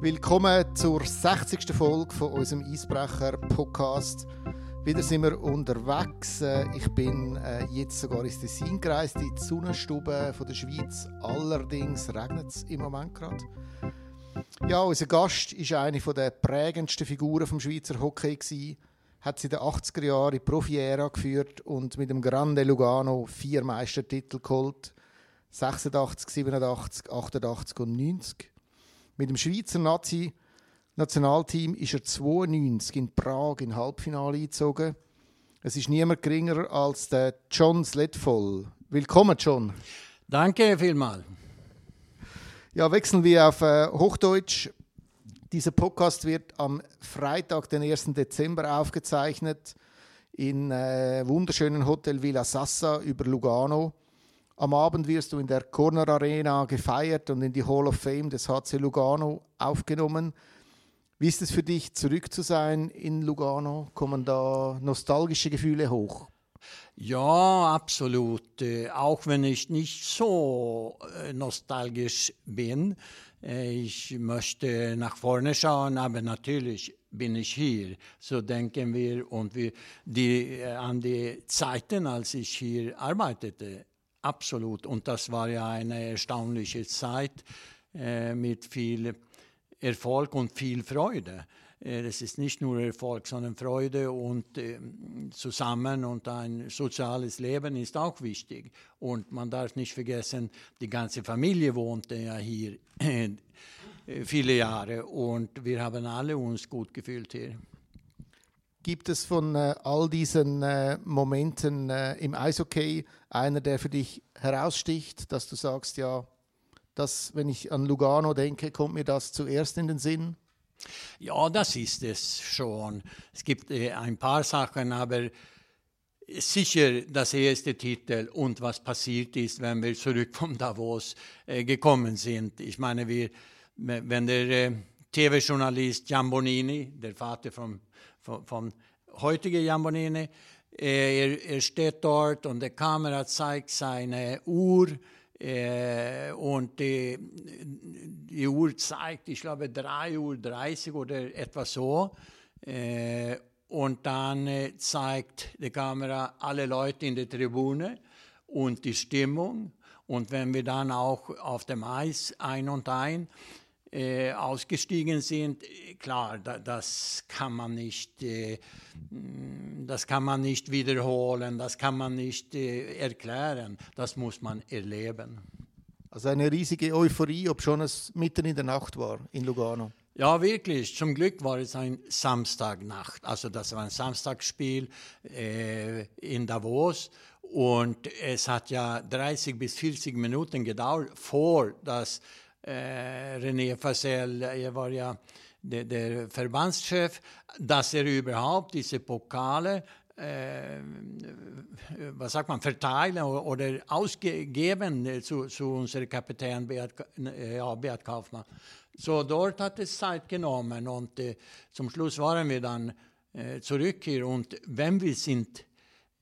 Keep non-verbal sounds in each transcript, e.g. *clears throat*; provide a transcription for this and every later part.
Willkommen zur 60. Folge von unserem Eisbrecher-Podcast. Wieder sind wir unterwegs. Äh, ich bin äh, jetzt sogar ins Tessin gereist, in die Sonnenstube von der Schweiz. Allerdings regnet es im Moment gerade. Ja, unser Gast ist eine der prägendsten Figuren vom Schweizer Hockey gewesen. Hat sie in den 80er Jahren in die Profi-Ära geführt und mit dem Grande Lugano vier Meistertitel geholt. 86, 87, 88 und 90. Mit dem Schweizer Nazi Nationalteam ist er 92 in Prag in Halbfinale eingezogen. Es ist niemand geringer als der John Sledvoll. Willkommen, John. Danke vielmals. Ja, wechseln wir auf äh, Hochdeutsch. Dieser Podcast wird am Freitag, den 1. Dezember, aufgezeichnet in äh, wunderschönen Hotel Villa Sassa über Lugano. Am Abend wirst du in der Corner Arena gefeiert und in die Hall of Fame des HC Lugano aufgenommen. Wie ist es für dich, zurück zu sein in Lugano? Kommen da nostalgische Gefühle hoch? Ja, absolut. Äh, auch wenn ich nicht so äh, nostalgisch bin. Äh, ich möchte nach vorne schauen, aber natürlich bin ich hier. So denken wir und wir die, an die Zeiten, als ich hier arbeitete. Absolut. Und das war ja eine erstaunliche Zeit äh, mit viel Erfolg und viel Freude. Äh, das ist nicht nur Erfolg, sondern Freude und äh, zusammen und ein soziales Leben ist auch wichtig. Und man darf nicht vergessen, die ganze Familie wohnte ja hier äh, viele Jahre und wir haben alle uns gut gefühlt hier. Gibt es von äh, all diesen äh, Momenten äh, im Eishockey einer, der für dich heraussticht, dass du sagst, ja, das, wenn ich an Lugano denke, kommt mir das zuerst in den Sinn? Ja, das ist es schon. Es gibt äh, ein paar Sachen, aber sicher das erste Titel und was passiert ist, wenn wir zurück von Davos äh, gekommen sind. Ich meine, wir, wenn der äh, TV-Journalist Giambonini, der Vater vom vom, vom heutigen Jambonene. Er, er, steht dort und die Kamera zeigt seine Uhr äh, und die, die, Uhr zeigt, ich glaube, 3 Uhr 30 oder etwas so. Äh, und dann äh, zeigt die Kamera alle Leute in der Tribüne und die Stimmung. Und wenn wir dann auch auf dem Eis ein und ein äh, ausgestiegen sind, klar, da, das kann man nicht, äh, das kann man nicht wiederholen, das kann man nicht äh, erklären, das muss man erleben. Also eine riesige Euphorie, ob schon es mitten in der Nacht war in Lugano. Ja, wirklich. Zum Glück war es ein Samstagnacht. Also das war ein Samstagsspiel in Davos. Und es hat ja 30 bis 40 Minuten gedauert, vor das äh, René Fasel, er war ja der, der, Verbandschef, dass er überhaupt diese Pokale äh, was sagt man, verteilen oder ausgeben zu, zu unserem Kapitän Beat, ja, Beat Kaufmann. So dort hat es Zeit genommen und äh, zum Schluss waren wir dann äh, zurück hier und wenn wir sind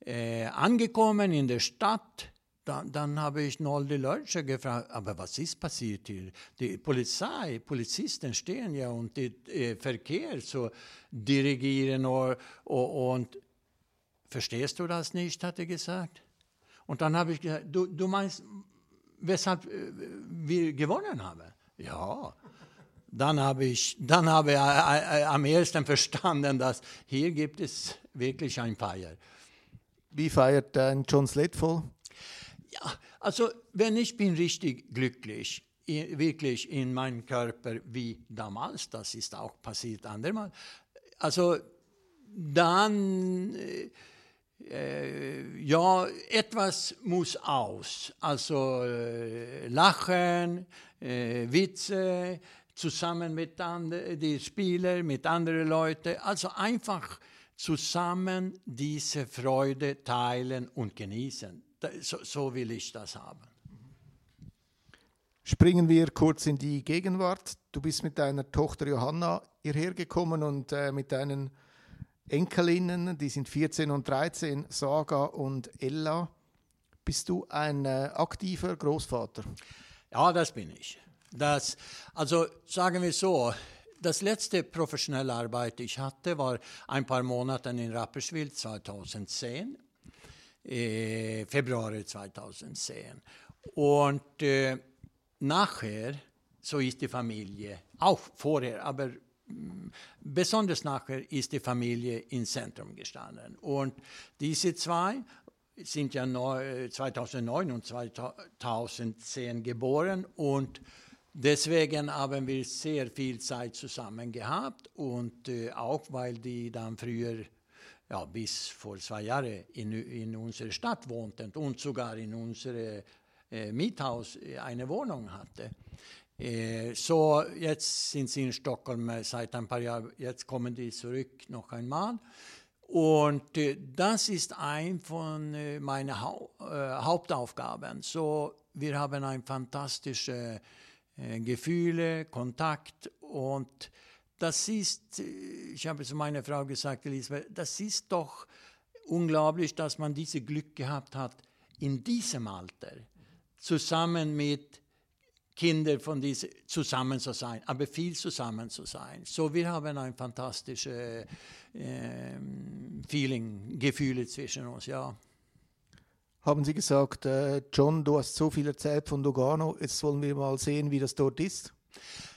äh, angekommen in der Stadt, dann, dann habe ich Nolde Lörtscher gefragt, aber was ist passiert hier? Die Polizei, Polizisten stehen ja und den äh, Verkehr zu dirigieren und, und verstehst du das nicht, hat er gesagt. Und dann habe ich gesagt, du, du meinst, weshalb äh, wir gewonnen haben? Ja. Dann habe ich, dann habe ich äh, äh, am ersten verstanden, dass hier gibt es wirklich ein Feier. Wie feiert dein John Sledfall? Ja, also wenn ich bin richtig glücklich, wirklich in meinem Körper wie damals, das ist auch passiert andermal, also dann, äh, äh, ja, etwas muss aus. Also äh, Lachen, äh, Witze, zusammen mit den Spielern, mit anderen Leuten. Also einfach zusammen diese Freude teilen und genießen so, so will ich das haben. Springen wir kurz in die Gegenwart. Du bist mit deiner Tochter Johanna hierher gekommen und äh, mit deinen Enkelinnen, die sind 14 und 13, Saga und Ella. Bist du ein äh, aktiver Großvater? Ja, das bin ich. Das, also sagen wir so, das letzte professionelle Arbeit, die ich hatte, war ein paar Monate in Rapperswil 2010, äh, Februar 2010. Und äh, nachher, so ist die Familie, auch vorher, aber mm, besonders nachher ist die Familie ins Zentrum gestanden. Und diese zwei sind ja 2009 und 2010 geboren und deswegen haben wir sehr viel Zeit zusammen gehabt und äh, auch weil die dann früher ja, bis vor zwei Jahren in, in unserer Stadt wohnten und sogar in unserem äh, Miethaus eine Wohnung hatte. Äh, so, jetzt sind sie in Stockholm seit ein paar Jahren, jetzt kommen die zurück noch einmal. Und äh, das ist ein von äh, meinen Hau äh, Hauptaufgaben. So, wir haben ein fantastische äh, Gefühle, Kontakt und das ist, ich habe zu meiner Frau gesagt, Elisabeth, das ist doch unglaublich, dass man dieses Glück gehabt hat, in diesem Alter zusammen mit Kinder von diesen zusammen zu sein, aber viel zusammen zu sein. So, wir haben ein fantastisches äh, Feeling, Gefühle zwischen uns, ja. Haben Sie gesagt, äh, John, du hast so viel erzählt von Lugano, jetzt wollen wir mal sehen, wie das dort ist?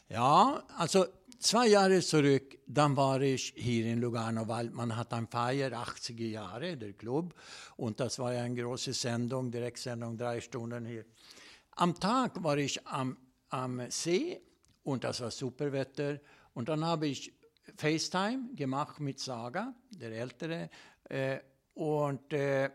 Ja, also zwei Jahre zurück, dann war ich hier in Lugano, weil man hat ein Feier, 80er Jahre, der Club, und das war ja eine große Sendung, Direktsendung, drei Stunden hier. Am Tag war ich am, am See und das war super Wetter. Und dann habe ich FaceTime gemacht mit Saga, der Ältere. Äh, und äh,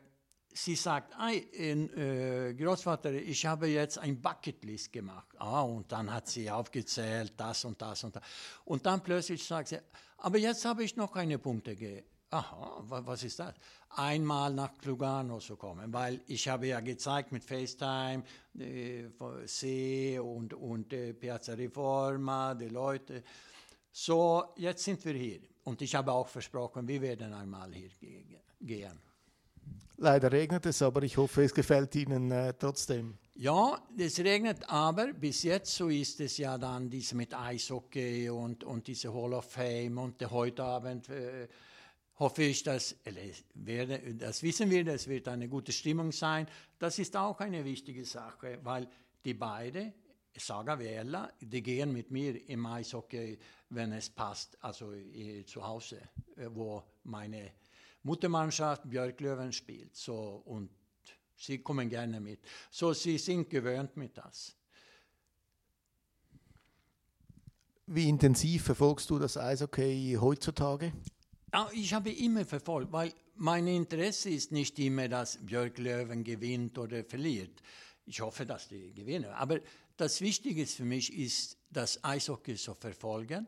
sie sagt, äh, Großvater, ich habe jetzt ein Bucketlist gemacht. Ah, und dann hat sie aufgezählt, das und das und das. Und dann plötzlich sagt sie, aber jetzt habe ich noch eine Punkte gegeben. Aha, was ist das? Einmal nach Lugano zu kommen, weil ich habe ja gezeigt mit FaceTime, äh, See und, und äh, Piazza Riforma, die Leute. So, jetzt sind wir hier. Und ich habe auch versprochen, wir werden einmal hier gehen. Leider regnet es, aber ich hoffe, es gefällt Ihnen äh, trotzdem. Ja, es regnet, aber bis jetzt so ist es ja dann dies mit Eishockey und, und diese Hall of Fame und heute Abend. Äh, hoffe ich, dass, das wissen wir, das wird eine gute Stimmung sein. Das ist auch eine wichtige Sache, weil die beiden, Saga wie Ella, die gehen mit mir im Eishockey, wenn es passt, also zu Hause, äh, wo meine Muttermannschaft Björklöven spielt. So, und sie kommen gerne mit. So, sie sind gewöhnt mit das. Wie intensiv verfolgst du das Eishockey heutzutage? Ich habe immer verfolgt, weil mein Interesse ist nicht immer, dass Björk Löwen gewinnt oder verliert. Ich hoffe, dass die gewinnen. Aber das Wichtige für mich ist, das Eishockey zu verfolgen.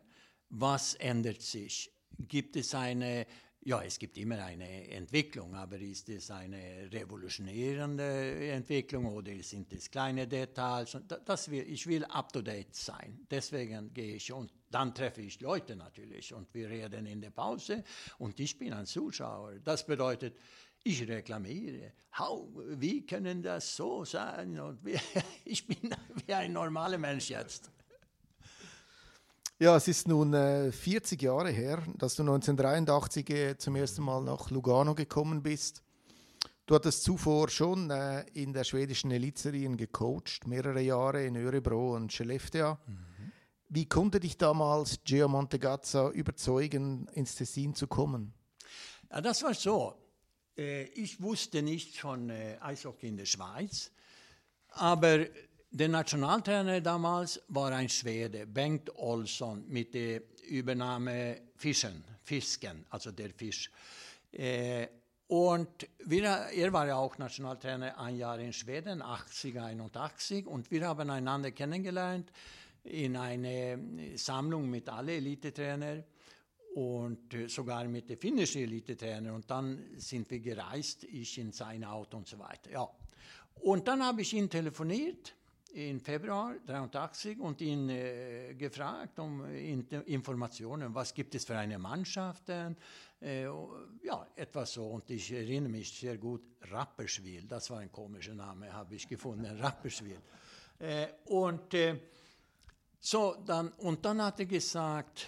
Was ändert sich? Gibt es eine ja, es gibt immer eine Entwicklung, aber ist es eine revolutionierende Entwicklung oder sind es kleine Details? Das will, ich will up-to-date sein. Deswegen gehe ich und dann treffe ich Leute natürlich und wir reden in der Pause und ich bin ein Zuschauer. Das bedeutet, ich reklamiere. How, wie können das so sein? Und wie, *laughs* ich bin wie ein normaler Mensch jetzt. Ja, es ist nun äh, 40 Jahre her, dass du 1983 äh, zum ersten Mal nach Lugano gekommen bist. Du hattest zuvor schon äh, in der schwedischen Elitserien gecoacht, mehrere Jahre in Örebro und Skellefteå. Mhm. Wie konnte dich damals Gio Montegazza überzeugen, ins Tessin zu kommen? Ja, das war so. Äh, ich wusste nicht von äh, Eishockey in der Schweiz, aber der Nationaltrainer damals war ein Schwede, Bengt Olsson, mit der Übernahme Fischen, Fisken, also der Fisch. Äh, und wir, er war ja auch Nationaltrainer ein Jahr in Schweden, 80, 81, und wir haben einander kennengelernt in einer Sammlung mit allen Elitetrainern und äh, sogar mit den finnischen Elitetrainern. Und dann sind wir gereist, ich in sein Auto und so weiter. Ja. Und dann habe ich ihn telefoniert im Februar 83 und ihn äh, gefragt um in, Informationen, was gibt es für eine Mannschaft, äh, ja, etwas so. Und ich erinnere mich sehr gut, Rapperswil, das war ein komischer Name, habe ich gefunden, *laughs* Rapperswil. Äh, und äh, So, dann, und dann hat er gesagt,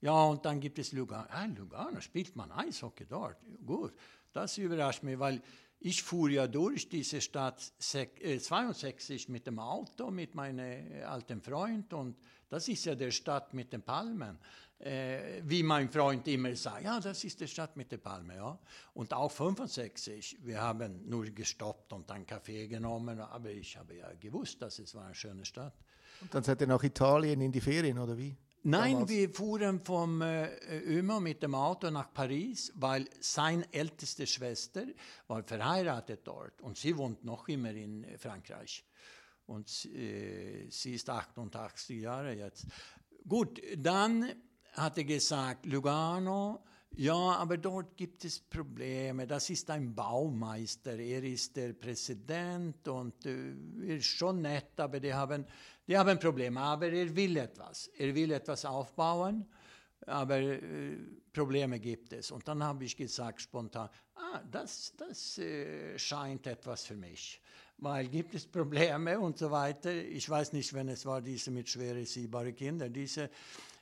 ja, und dann gibt es Lugano. Ah, Lugano, spielt man Eishockey dort? Gut, das überrascht mich, weil ich fuhr ja durch diese Stadt 62 äh, mit dem Auto, mit meinem alten Freund und das ist ja der Stadt mit den Palmen. Äh, wie mein Freund immer sagt, ja, das ist die Stadt mit den Palmen. Ja. Und auch 65, wir haben nur gestoppt und einen Kaffee genommen, aber ich habe ja gewusst, dass es war eine schöne Stadt. Und dann seid ihr nach Italien in die Ferien, oder wie? Nein, damals? wir fuhren vom äh, Ömer mit dem Auto nach Paris, weil seine älteste Schwester war verheiratet dort und sie wohnt noch immer in Frankreich. Und äh, sie ist 88 Jahre jetzt. Gut, dann hat er gesagt, Lugano, ja, aber dort gibt es Probleme. Das ist ein Baumeister, er ist der Präsident und äh, er ist schon nett, aber die haben die haben Probleme, aber er will etwas. Er will etwas aufbauen, aber äh, Probleme gibt es. Und dann habe ich gesagt spontan, ah, das, das äh, scheint etwas für mich. Weil gibt es Probleme und so weiter. Ich weiß nicht, wenn es war diese mit schwer erziehbaren Kindern, diese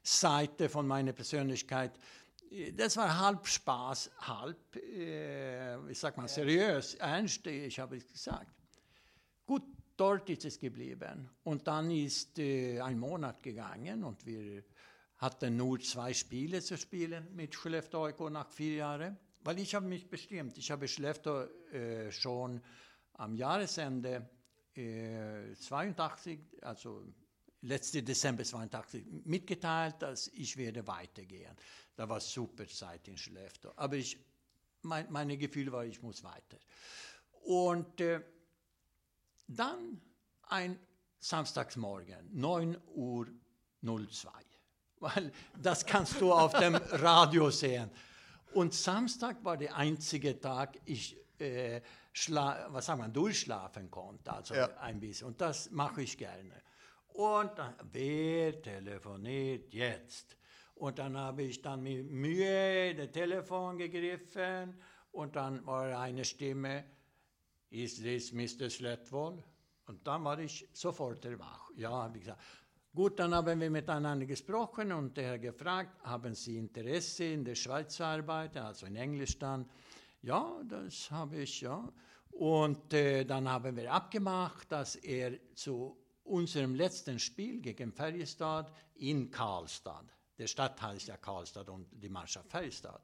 Seite von meiner Persönlichkeit, das war halb Spaß, halb, äh, ich sag mal, seriös, ernst, ich habe es gesagt. Gut, Dort ist es geblieben. Und dann ist äh, ein Monat gegangen und wir hatten nur zwei Spiele zu spielen mit Skellefteå nach vier Jahren. Weil ich habe mich bestimmt, ich habe Skellefteå äh, schon am Jahresende äh, 82, also letzte Dezember 82, mitgeteilt, dass ich werde weitergehen. Da war super Zeit in Skellefteå. Aber ich, mein, meine Gefühl war, ich muss weiter. Und äh, dann ein Samstagsmorgen, 9 Uhr 02. Weil das kannst du auf dem *laughs* Radio sehen. Und Samstag war der einzige Tag, ich äh, was sagen wir, durchschlafen konnte, also ja. ein bisschen. Und das mache ich gerne. Und dann, wer telefoniert jetzt? Und dann habe ich dann mit Mühe das Telefon gegriffen und dann war eine Stimme, Is this Mr. Sletwall? Und dann war ich sofort wach. Ja, habe ich gesagt. Gut, dann haben wir miteinander gesprochen und er hat gefragt, haben Sie Interesse in der Schweiz zu arbeiten, also in Englisch dann. Ja, das habe ich, ja. Und äh, dann haben wir abgemacht, dass er zu unserem letzten Spiel gegen Färjestad in Karlstad, der Stadt heißt ja Karlstad und die Mannschaft Färjestad,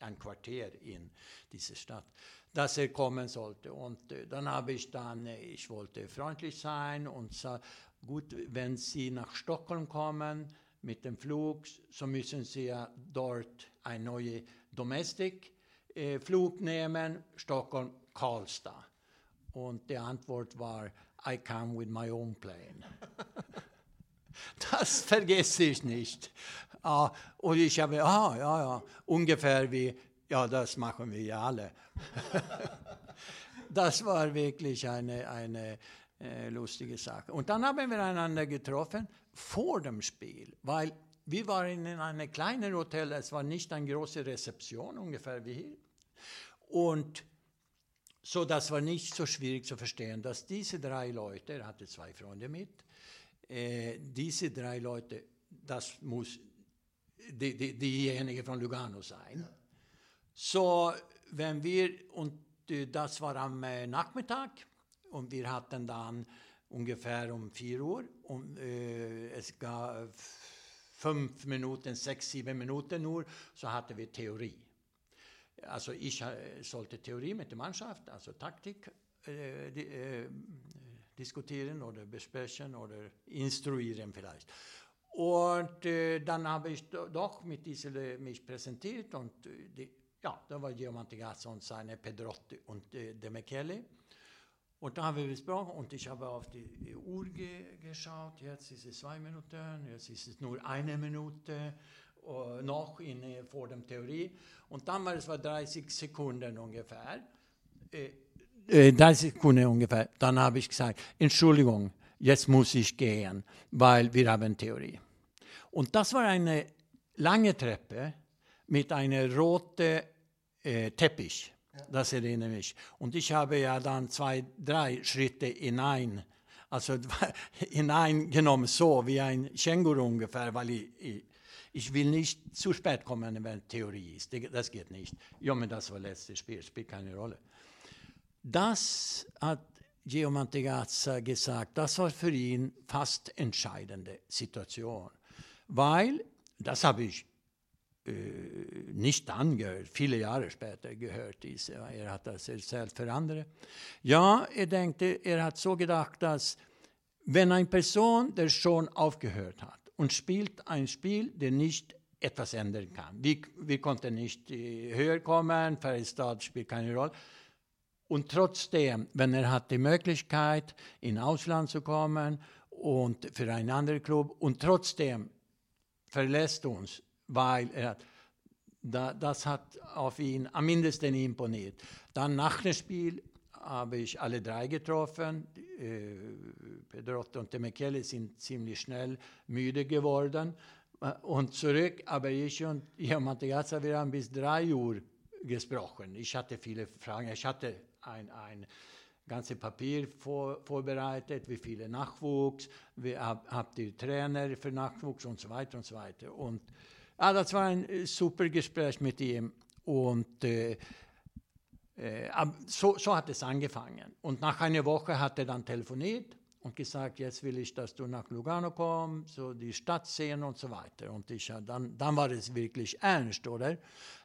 ein Quartier in dieser Stadt, dass er kommen sollte. Und äh, dann habe ich dann, äh, ich wollte freundlich sein und sah, gut, wenn Sie nach Stockholm kommen mit dem Flug, so müssen Sie ja dort ein neuer Domestic-Flug äh, nehmen, Stockholm-Karlstad. Und die Antwort war, I come with my own plane. *laughs* das vergesse ich nicht. Ah, und ich habe, ah, ja, ja, ungefähr wie ja, das machen wir ja alle. *laughs* das war wirklich eine, eine äh, lustige Sache. Und dann haben wir einander getroffen vor dem Spiel, weil wir waren in einem kleinen Hotel, es war nicht eine große Rezeption, ungefähr wie hier. Und so, das war nicht so schwierig zu verstehen, dass diese drei Leute, er hatte zwei Freunde mit, äh, diese drei Leute, das muss die, die, diejenige von Lugano sein. Ja. Så wenn wir, und das war am Nachmittag und wir hatten dann ungefähr um 4 Uhr und äh, eh, es gab fünf Minuten, sechs, sieben Minuten nur, so hatten wir Theorie. Alltså, alltså eh, eh, ich äh, sollte Theorie mit der Mannschaft, also Taktik, äh, di äh, diskutieren oder besprechen oder instruieren vielleicht. Und äh, dann habe ich doch mit dieser mich präsentiert und die, ja, da war Giovanni Gazza und seine Pedrotti und äh, De Michele. Und da haben wir besprochen und ich habe auf die Uhr ge geschaut. Jetzt ist es zwei Minuten, jetzt ist es nur eine Minute uh, noch in, äh, vor der Theorie. Und dann war es war 30 Sekunden ungefähr. Äh, 30 äh, Sekunden ungefähr. Dann habe ich gesagt, Entschuldigung, jetzt muss ich gehen, weil wir haben Theorie. Und das war eine lange Treppe mit einer roten äh, Teppich. Ja. Das erinnere mich. Und ich habe ja dann zwei, drei Schritte hinein, Also *laughs* hineingenommen so wie ein Känguru ungefähr, weil ich, ich, ich, will nicht zu spät kommen, wenn Theorie ist. Das geht nicht. Ja, aber das war letztes Spiel, spielt keine Rolle. Das hat Gio Mantegazza gesagt, das war für ihn fast entscheidende Situation. Weil, das habe ich äh, nicht angehört, viele Jahre später gehört, diese, er hat das erzählt für andere. Ja, er denkt, er hat so gedacht, dass wenn eine Person, der schon aufgehört hat und spielt ein Spiel, der nicht etwas ändern kann, wir, wir konnten nicht höher kommen, Färjestad spielt keine Rolle, und trotzdem, wenn er hat die Möglichkeit, in Ausland zu kommen und für einen anderen Club und trotzdem verlässt uns, weil er da, das hat auf ihn am mindesten imponiert. Dann nach dem Spiel habe ich alle drei getroffen. Äh, Pedrotto und Michele sind ziemlich schnell müde geworden äh, und zurück. Aber ich und Io Mantegazza, wir haben bis drei Uhr gesprochen. Ich hatte viele Fragen. Ich hatte ein, ein ganzes Papier vor, vorbereitet, wie viele Nachwuchs, wie hab, habt ihr Trainer für Nachwuchs und so weiter und so weiter. Und ah, das war ein äh, super Gespräch mit ihm. Und äh, äh, so, so hat es angefangen. Und nach einer Woche hat er dann telefoniert und gesagt, jetzt will ich, dass du nach Lugano kommst, so die Stadt sehen und so weiter. Und ich, dann, dann war es wirklich ernst, oder?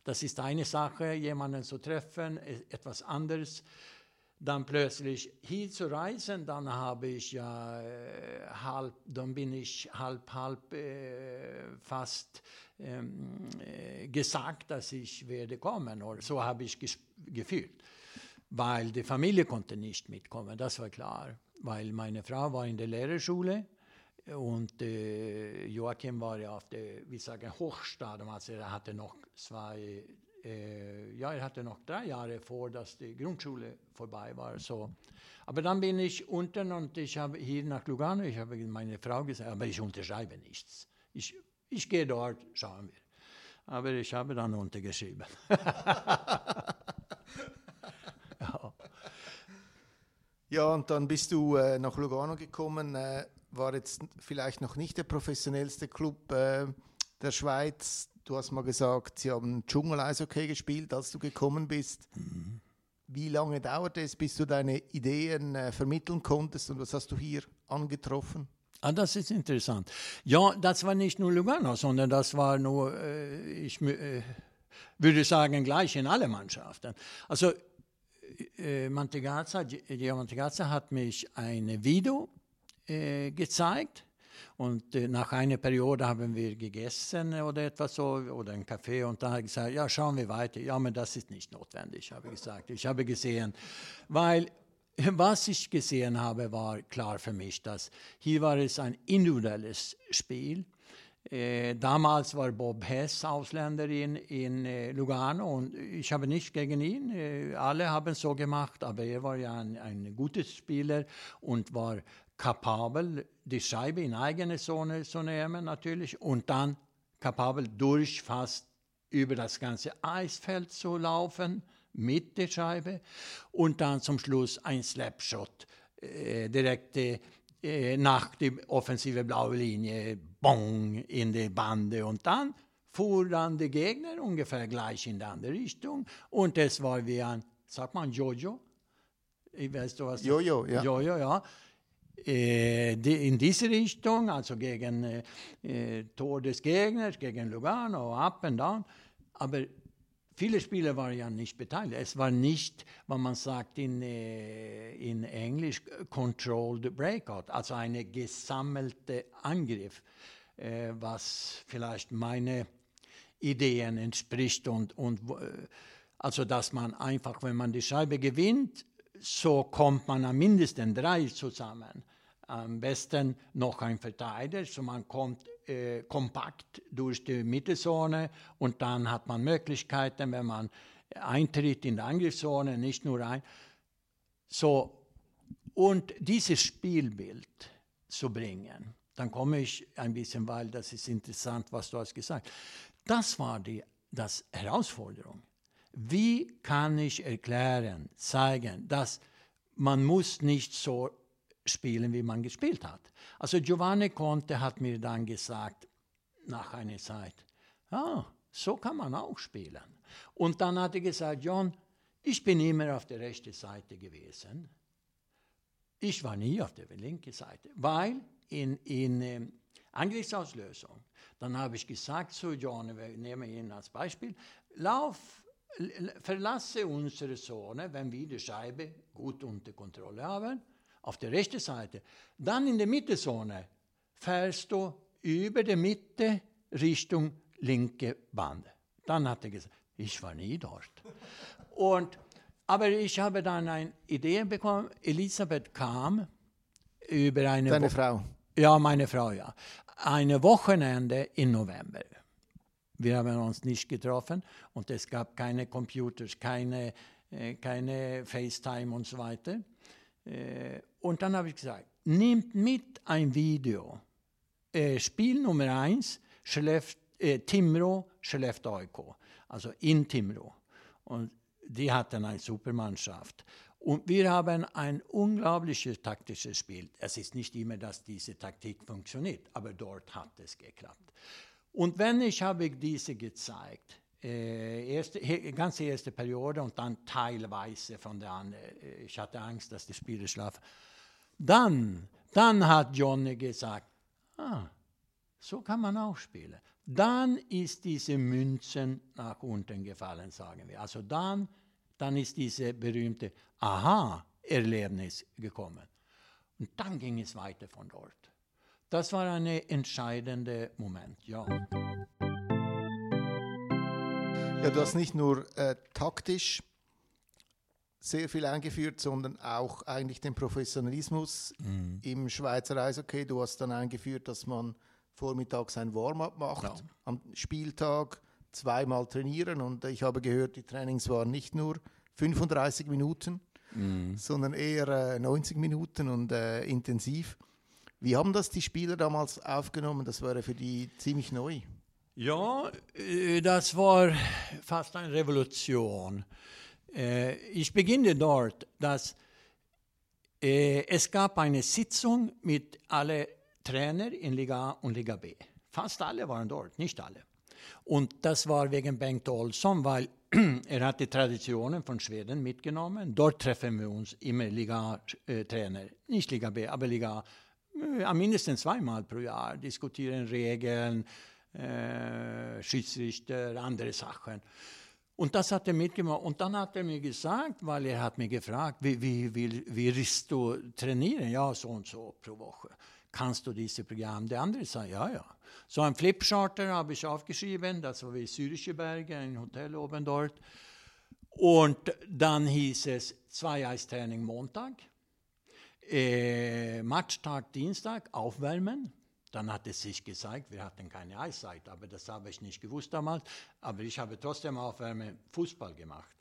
Das ist eine Sache, jemanden zu treffen, e, etwas anderes. Dann plötzlich hier zu reisen, dann habe ich ja äh, halb, dann bin ich halb, halb äh, fast ähm, äh, gesagt, dass ich werde kommen. Oder so habe ich gefühlt. Weil die Familie konnte nicht mitkommen, das war klar weil meine Frau war in der Lehrerschule und äh, Joachim war ja auf der, wie sagen, Hochstadium, also er hatte noch zwei, äh, ja, er hatte noch drei Jahre vor, dass die Grundschule vorbei war. Aber dann bin ich unten und ich habe hier nach Lugano, ich habe meine Frau gesagt, aber ich unterschreibe nichts. Ich, ich gehe dort, schauen wir. Aber ich habe dann untergeschrieben. *laughs* Ja, und dann bist du äh, nach Lugano gekommen. Äh, war jetzt vielleicht noch nicht der professionellste Club äh, der Schweiz. Du hast mal gesagt, sie haben Dschungel-Eishockey gespielt, als du gekommen bist. Mhm. Wie lange dauerte es, bis du deine Ideen äh, vermitteln konntest und was hast du hier angetroffen? Ah, das ist interessant. Ja, das war nicht nur Lugano, sondern das war nur, äh, ich äh, würde sagen, gleich in alle Mannschaften. Also äh, Mantegazza, Gio Mantegazza hat mich ein Video äh, gezeigt und äh, nach einer Periode haben wir gegessen oder etwas so oder ein Kaffee und dann hat er gesagt, ja schauen wir weiter. Ja, aber das ist nicht notwendig, habe ich gesagt. Ich habe gesehen, weil *laughs* was ich gesehen habe, war klar für mich, dass hier war es ein individuelles Spiel äh, damals war Bob Hess Ausländer in, in äh, Lugano und ich habe nicht gegen ihn. Äh, alle haben so gemacht, aber er war ja ein, ein guter Spieler und war kapabel, die Scheibe in eigene Zone zu nehmen natürlich und dann kapabel durch fast über das ganze Eisfeld zu laufen mit der Scheibe und dann zum Schluss ein Slapshot äh, direkt äh, nach der offensive blaue Linie bong in die Bande und dann fuhr dann der Gegner ungefähr gleich in die andere Richtung und es war wie ein, sagt man Jojo? Ich weiß du was? Jojo, ja. Jojo, ja. Äh, in diese Richtung, also gegen äh, Tor des Gegners, gegen Lugano, up and down. Aber viele Spieler waren ja nicht beteiligt. Es war nicht, was man sagt in, äh, in Englisch, controlled breakout, also eine gesammelte Angriff, äh, was vielleicht meine Ideen entspricht und, und äh, also dass man einfach, wenn man die Scheibe gewinnt, so kommt man am mindesten drei zusammen. Am besten noch ein Verteidiger, so man kommt äh, kompakt durch die Mittelzone und dann hat man Möglichkeiten, wenn man eintritt in die Angriffszone, nicht nur ein. So, und dieses Spielbild zu bringen, dann komme ich ein bisschen, weil das ist interessant, was du hast gesagt. Das war die das Herausforderung. Wie kann ich erklären, zeigen, dass man muss nicht so spielen, wie man gespielt hat. Also Giovanni Conte hat mir dann gesagt, nach einer Zeit, ah, so kann man auch spielen. Und dann hat er gesagt, John, ich bin immer auf der rechten Seite gewesen. Ich war nie auf der linken Seite, weil in, in ähm, Angriffsauslösung, dann habe ich gesagt zu John, wir nehmen ihn als Beispiel, lauf, verlasse unsere Zone, wenn wir die Scheibe gut unter Kontrolle haben, auf der rechten Seite. Dann in der Mittezone fährst du über die Mitte Richtung linke Band. Dann hat er gesagt, ich war nie dort. Und, aber ich habe dann eine Idee bekommen. Elisabeth kam über eine. Deine Wo Frau? Ja, meine Frau, ja. Eine Wochenende im November. Wir haben uns nicht getroffen und es gab keine Computers, keine, äh, keine FaceTime und so weiter. Äh, und dann habe ich gesagt, nehmt mit ein Video. Äh, Spiel Nummer eins, Skellef äh, Timrå, Skellefteå also in Timrå. Und die hatten eine Supermannschaft. Und wir haben ein unglaubliches taktisches Spiel. Es ist nicht immer, dass diese Taktik funktioniert, aber dort hat es geklappt. Und wenn ich habe diese gezeigt, äh, erste, ganze erste Periode und dann teilweise von der anderen, äh, ich hatte Angst, dass die Spieler schlafen. Dann, dann hat Johnny gesagt, ah, so kann man auch spielen. Dann ist diese Münzen nach unten gefallen, sagen wir. Also dann, dann ist diese berühmte Aha-Erlebnis gekommen. Und dann ging es weiter von dort. Das war ein entscheidender Moment, ja. Ja, du hast nicht nur äh, taktisch sehr viel eingeführt, sondern auch eigentlich den Professionalismus mhm. im Schweizer Eishockey. Du hast dann eingeführt, dass man vormittags ein Warm-up macht, ja. am Spieltag zweimal trainieren und ich habe gehört, die Trainings waren nicht nur 35 Minuten, mhm. sondern eher äh, 90 Minuten und äh, intensiv. Wie haben das die Spieler damals aufgenommen? Das war für die ziemlich neu. Ja, äh, das war fast eine Revolution. Äh, ich beginne dort, dass äh, es gab eine Sitzung mit allen Trainer in Liga A und Liga B. Fast alle waren dort, nicht alle. Und das war wegen Bengt Olsson, weil *clears throat* er hat die Traditionen von Schweden mitgenommen. Dort treffen wir uns immer Liga-Trainer, nicht Liga B, aber Liga A. Mindestens zweimal pro Jahr diskutieren Regeln, äh, Schiedsrichter, andere Sachen. Und das hat er mitgemacht. Und dann hat er mir gesagt, weil er hat mich gefragt, wie, wie, wie, wie willst du trainieren? Ja, so und so pro Woche kannst du dieses Programm? Der andere sagt, ja, ja. So ein Flipcharter habe ich aufgeschrieben, das war wie Syrische Berge, ein Hotel oben dort. Und dann hieß es zwei Eistraining Montag, äh, Matchtag Dienstag, aufwärmen. Dann hat es sich gezeigt, wir hatten keine Eiszeit, aber das habe ich nicht gewusst damals. Aber ich habe trotzdem aufwärmen Fußball gemacht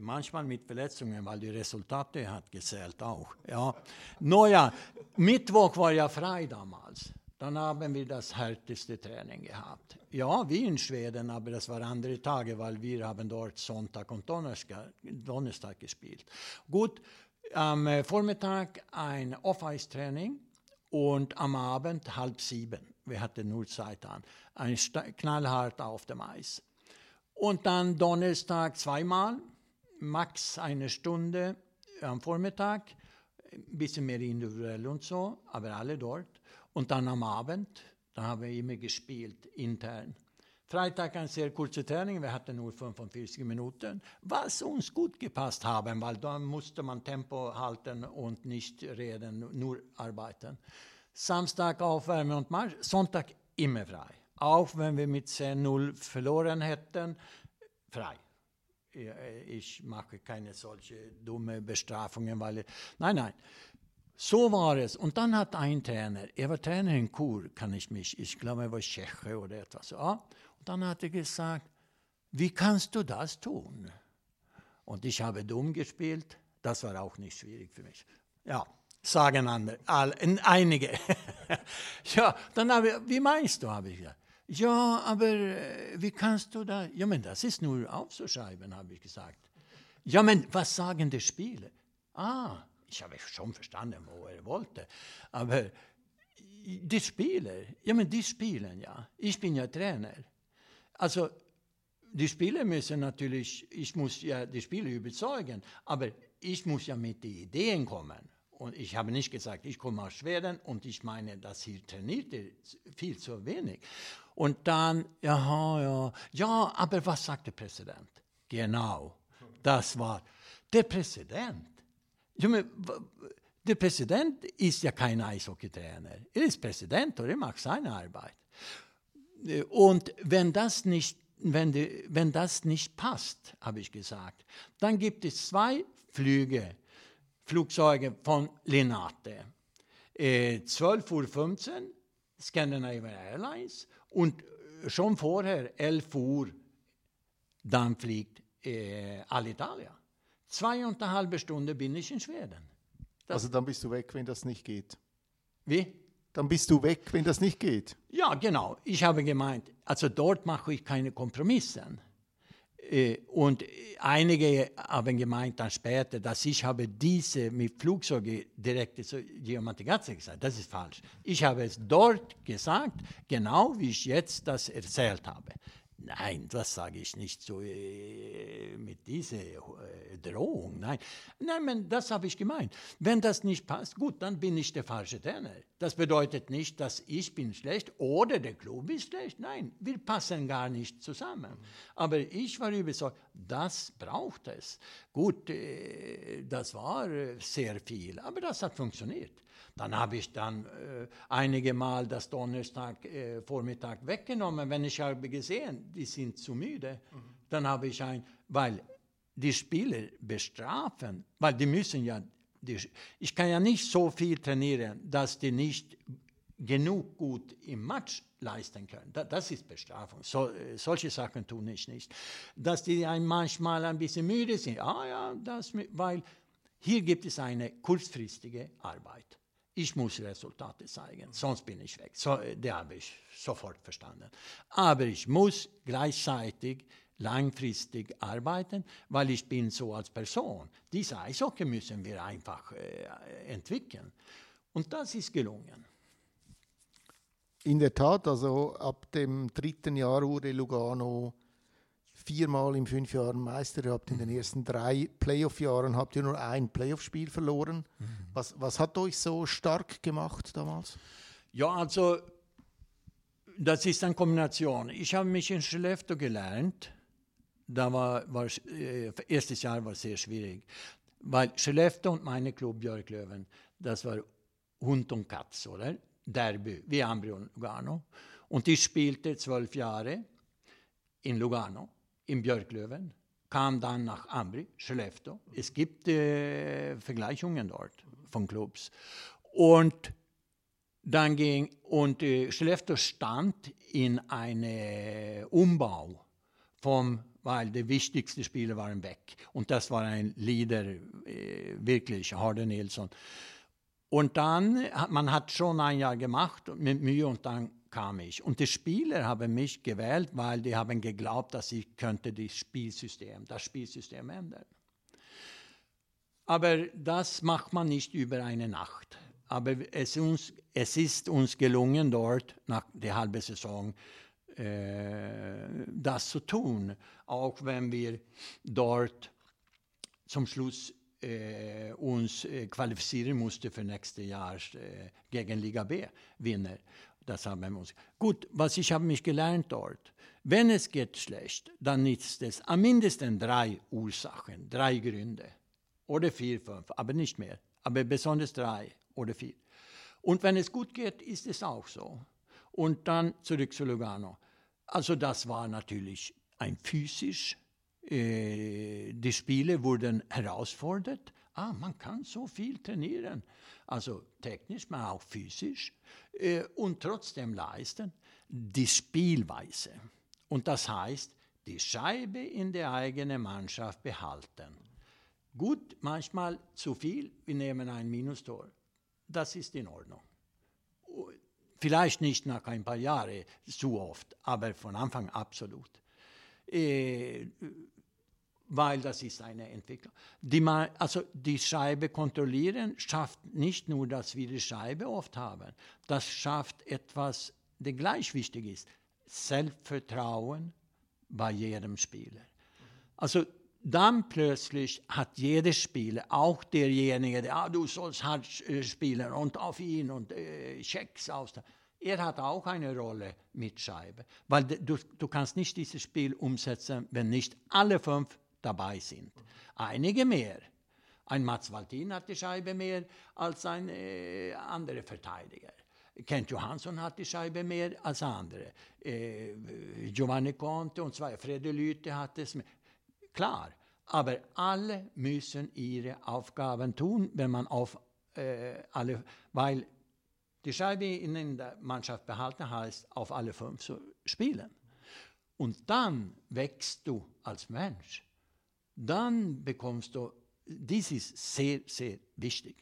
manchmal mit Verletzungen, weil die Resultate hat gezählt auch. Ja. Naja, Mittwoch war ja frei damals. Dann haben wir das härteste Training gehabt. Ja, wie in Schweden, aber das waren andere Tage, weil wir haben dort Sonntag und Donnerstag, Donnerstag gespielt. Gut, am Vormittag ein Off-Ice-Training und am Abend halb sieben. Wir hatten nur Zeit an. Ein knallhart auf dem Eis. Und dann Donnerstag zweimal max eine Stunde am Vormittag, ein bisschen mehr individuell und so, aber alle dort. Und dann am Abend, da haben wir immer gespielt, intern. Freitag sehr kurze Training, wir hatten nur 45 Minuten, was uns gut gepasst haben, weil da musste man Tempo halten und nicht reden, nur arbeiten. Samstag Aufwärme und Marsch, Sonntag immer frei. Auch wenn wir mit 10-0 verloren hätten, frei. Ich mache keine solche dumme Bestrafungen, weil nein, nein. So war es. Und dann hat ein Trainer, er war Trainer in Kur, kann ich mich, ich glaube, er war Tscheche oder etwas. Ja. Dann hat er gesagt, wie kannst du das tun? Und ich habe dumm gespielt. Das war auch nicht schwierig für mich. Ja, sagen andere, einige. *laughs* ja, dann habe ich, wie meinst du, habe ich gesagt. Ja, aber äh, wie kannst du da? Ja, men das ist nur aufzuschreiben, habe ich gesagt. Ja, men was sagen die Spieler? Ah, ich habe schon verstanden, wo er wollte. Aber die Spieler, ja, men die spielen ja. Ich bin ja Trainer. Also, die Spieler müssen natürlich, ich muss ja die Spieler überzeugen, aber ich muss ja mit den Ideen kommen. Und ich habe nicht gesagt, ich komme aus Schweden und ich meine, dass hier trainiert viel zu wenig. Und dann, ja, ja, ja, aber was sagt der Präsident? Genau, das war der Präsident. Der Präsident ist ja kein Eishockeytrainer. Er ist Präsident und er macht seine Arbeit. Und wenn das nicht, wenn, die, wenn das nicht passt, habe ich gesagt, dann gibt es zwei Flüge, Flugzeuge von Linate. Äh, 12.15 Uhr Scandinavian Airlines und schon vorher 11 Uhr dann fliegt äh, Alitalia. Zweieinhalb Stunden bin ich in Schweden. Das also dann bist du weg, wenn das nicht geht. Wie? Dann bist du weg, wenn das nicht geht. Ja, genau. Ich habe gemeint, also dort mache ich keine Kompromisse. Äh, und einige haben gemeint dann später, dass ich habe diese mit Flugzeuge direkt zu Geomatigazze gesagt. Das ist falsch. Ich habe es dort gesagt, genau wie ich jetzt das erzählt habe. Nein, das sage ich nicht so äh, mit dieser äh, Drohung. Nein, nein, das habe ich gemeint. Wenn das nicht passt, gut, dann bin ich der falsche Trainer. Das bedeutet nicht, dass ich bin schlecht oder der Club ist schlecht. Nein, wir passen gar nicht zusammen. Aber ich war überzeugt, das braucht es. Gut, äh, das war äh, sehr viel, aber das hat funktioniert. Dann habe ich dann äh, einige Mal das Donnerstag äh, Vormittag weggenommen, wenn ich habe gesehen, die sind zu müde. Mhm. Dann habe ich ein, weil die Spieler bestrafen, weil die müssen ja, die, ich kann ja nicht so viel trainieren, dass die nicht genug gut im Match leisten können. Da, das ist Bestrafung. So, äh, solche Sachen tun ich nicht. Dass die ein manchmal ein bisschen müde sind, ah ja, das, weil hier gibt es eine kurzfristige Arbeit. Ich muss Resultate zeigen, sonst bin ich weg. So, äh, der habe ich sofort verstanden. Aber ich muss gleichzeitig langfristig arbeiten, weil ich bin so als Person. Diese Eishockey müssen wir einfach äh, entwickeln. Und das ist gelungen. In der Tat, also ab dem dritten Jahr wurde Lugano viermal in fünf Jahren Meister. Ihr habt in den ersten drei Playoff-Jahren habt ihr nur ein Playoff-Spiel verloren. Mhm. Was, was hat euch so stark gemacht damals? Ja, also das ist eine Kombination. Ich habe mich in Skellefteå gelernt. Da war, war äh, erstes Jahr war sehr schwierig, weil Skellefteå und meine Club Björklöven, das war Hund und Katz, oder? Derby, wie Ambri und Lugano. Und ich spielte zwölf Jahre in Lugano in Björklöven, kam dann nach Ambri, Skellefteå. Es gibt äh, Vergleichungen dort von Clubs. Und dann ging, und äh, Skellefteå stand in einem Umbau vom weil die wichtigsten Spieler waren weg. Und das war ein Leader, äh, wirklich, Harden Nilsson. Und dann, man hat schon ein Jahr gemacht mit Mühe und dann kam ich. Und die Spieler haben mich gewählt, weil die haben geglaubt, dass ich könnte das Spielsystem, das Spielsystem ändern. Aber das macht man nicht über eine Nacht. Aber es, uns, es ist uns gelungen, dort nach der halben Saison äh, das zu tun. Auch wenn wir dort zum Schluss äh, uns äh, qualifizieren mussten für nächstes Jahr äh, gegen Liga B winner. Das haben wir uns. Gut, was ich habe mich gelernt dort. Wenn es geht schlecht, dann ist es am mindesten drei Ursachen, drei Gründe. Oder vier, fünf, aber nicht mehr. Aber besonders drei oder vier. Und wenn es gut geht, ist es auch so. Und dann zurück zu Lugano. Also das war natürlich ein physisch. Äh, die Spiele wurden herausfordert. Ah, man kann so viel trainieren. Also technisch, aber auch physisch. Äh, und trotzdem leisten, die Spielweise. Und das heißt, die Scheibe in der eigenen Mannschaft behalten. Gut, manchmal zu viel, wir nehmen ein Minustor. Das ist in Ordnung. Vielleicht nicht nach ein paar Jahren zu oft, aber von Anfang absolut. Äh, weil das ist eine Entwicklung. Die, also die Scheibe kontrollieren schafft nicht nur, dass wir die Scheibe oft haben, das schafft etwas, das gleich wichtig ist, Selbstvertrauen bei jedem Spieler. Also dann plötzlich hat jeder Spieler, auch derjenige, der ah, du sollst hart äh, spielen und auf ihn und äh, Checks aus. Er hat auch eine Rolle mit Scheibe, weil du, du kannst nicht dieses Spiel umsetzen, wenn nicht alle fünf dabei sind. Einige mehr. Ein Mats Waltin hat die Scheibe mehr als ein äh, anderer Verteidiger. Kent Johansson hat die Scheibe mehr als andere. Äh, Giovanni Conte und zwei, Frede Lüte hat es mehr. Klar, aber alle müssen ihre Aufgaben tun, wenn man auf äh, alle, weil die Scheibe in der Mannschaft behalten heißt, auf alle fünf zu spielen. Und dann wächst du als Mensch. Dann bekommst du, dies ist sehr, sehr wichtig.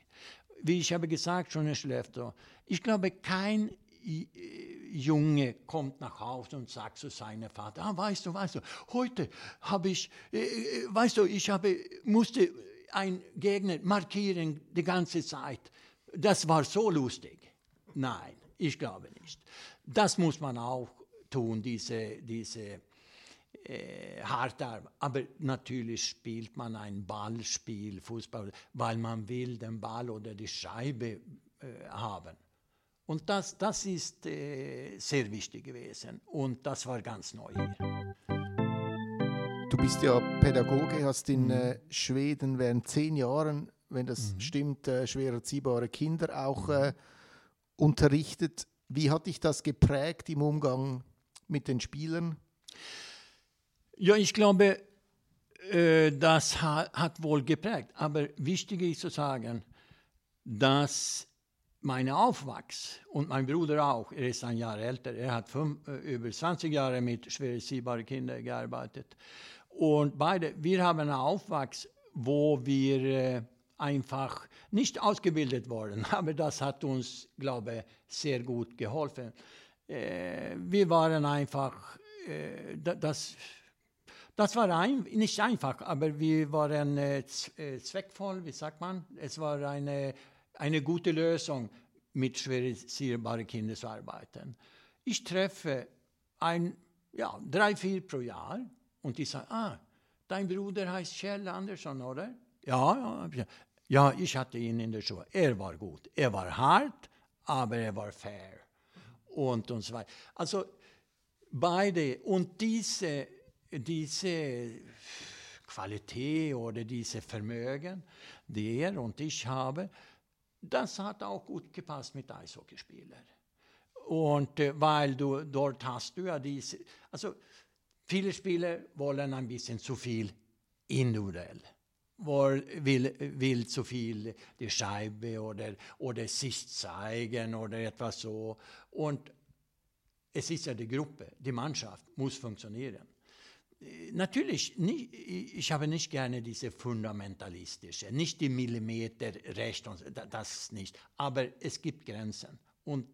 Wie ich habe gesagt, schon Herr Schläfter, ich glaube, kein Junge kommt nach Hause und sagt zu seinem Vater, ah, weißt du, weißt du, heute habe ich, äh, äh, weißt du, ich habe, musste ein Gegner markieren die ganze Zeit. Das war so lustig. Nein, ich glaube nicht. Das muss man auch tun, diese, diese äh, harte Aber natürlich spielt man ein Ballspiel, Fußball, weil man will den Ball oder die Scheibe äh, haben. Und das, das ist äh, sehr wichtig gewesen und das war ganz neu hier. Du bist ja Pädagoge, hast in äh, Schweden während zehn Jahren, wenn das mhm. stimmt, schwer erziehbare Kinder auch unterrichtet. Wie hat dich das geprägt im Umgang mit den Spielern? Ja, ich glaube, äh, das ha hat wohl geprägt. Aber wichtig ist zu sagen, dass mein Aufwachs und mein Bruder auch, er ist ein Jahr älter, er hat fünf, äh, über 20 Jahre mit schwer erziehbaren Kindern gearbeitet. Und beide, wir haben einen Aufwachs, wo wir äh, einfach nicht ausgebildet wurden, *laughs* aber das hat uns, glaube ich, sehr gut geholfen. Wir waren einfach, das, das war ein, nicht einfach, aber wir waren äh, äh zweckvoll, wie sagt man? Es war eine eine gute Lösung, mit schwerisierbaren Kindern zu arbeiten. Ich treffe ein, ja, drei, vier pro Jahr und die sagen, ah, dein Bruder heißt Kjell Andersson, oder? Ja, ja, ich hatte ihn in der Schule. Er war gut. Er war hart, aber er war fair. Und, und so weiter. Also beide. Und diese, diese Qualität eh, oder diese Vermögen, die er und ich habe, das hat auch gut gepasst mit Eishockeyspielern. Und eh, weil du dort hast du ja diese, also alltså, viele Spieler wollen ein bisschen zu viel individuell. Will, will zu viel die Scheibe oder, oder sich zeigen oder etwas so. Und es ist ja die Gruppe, die Mannschaft muss funktionieren natürlich, nicht, ich habe nicht gerne diese fundamentalistische, nicht die Millimeter recht, das nicht. Aber es gibt Grenzen. Und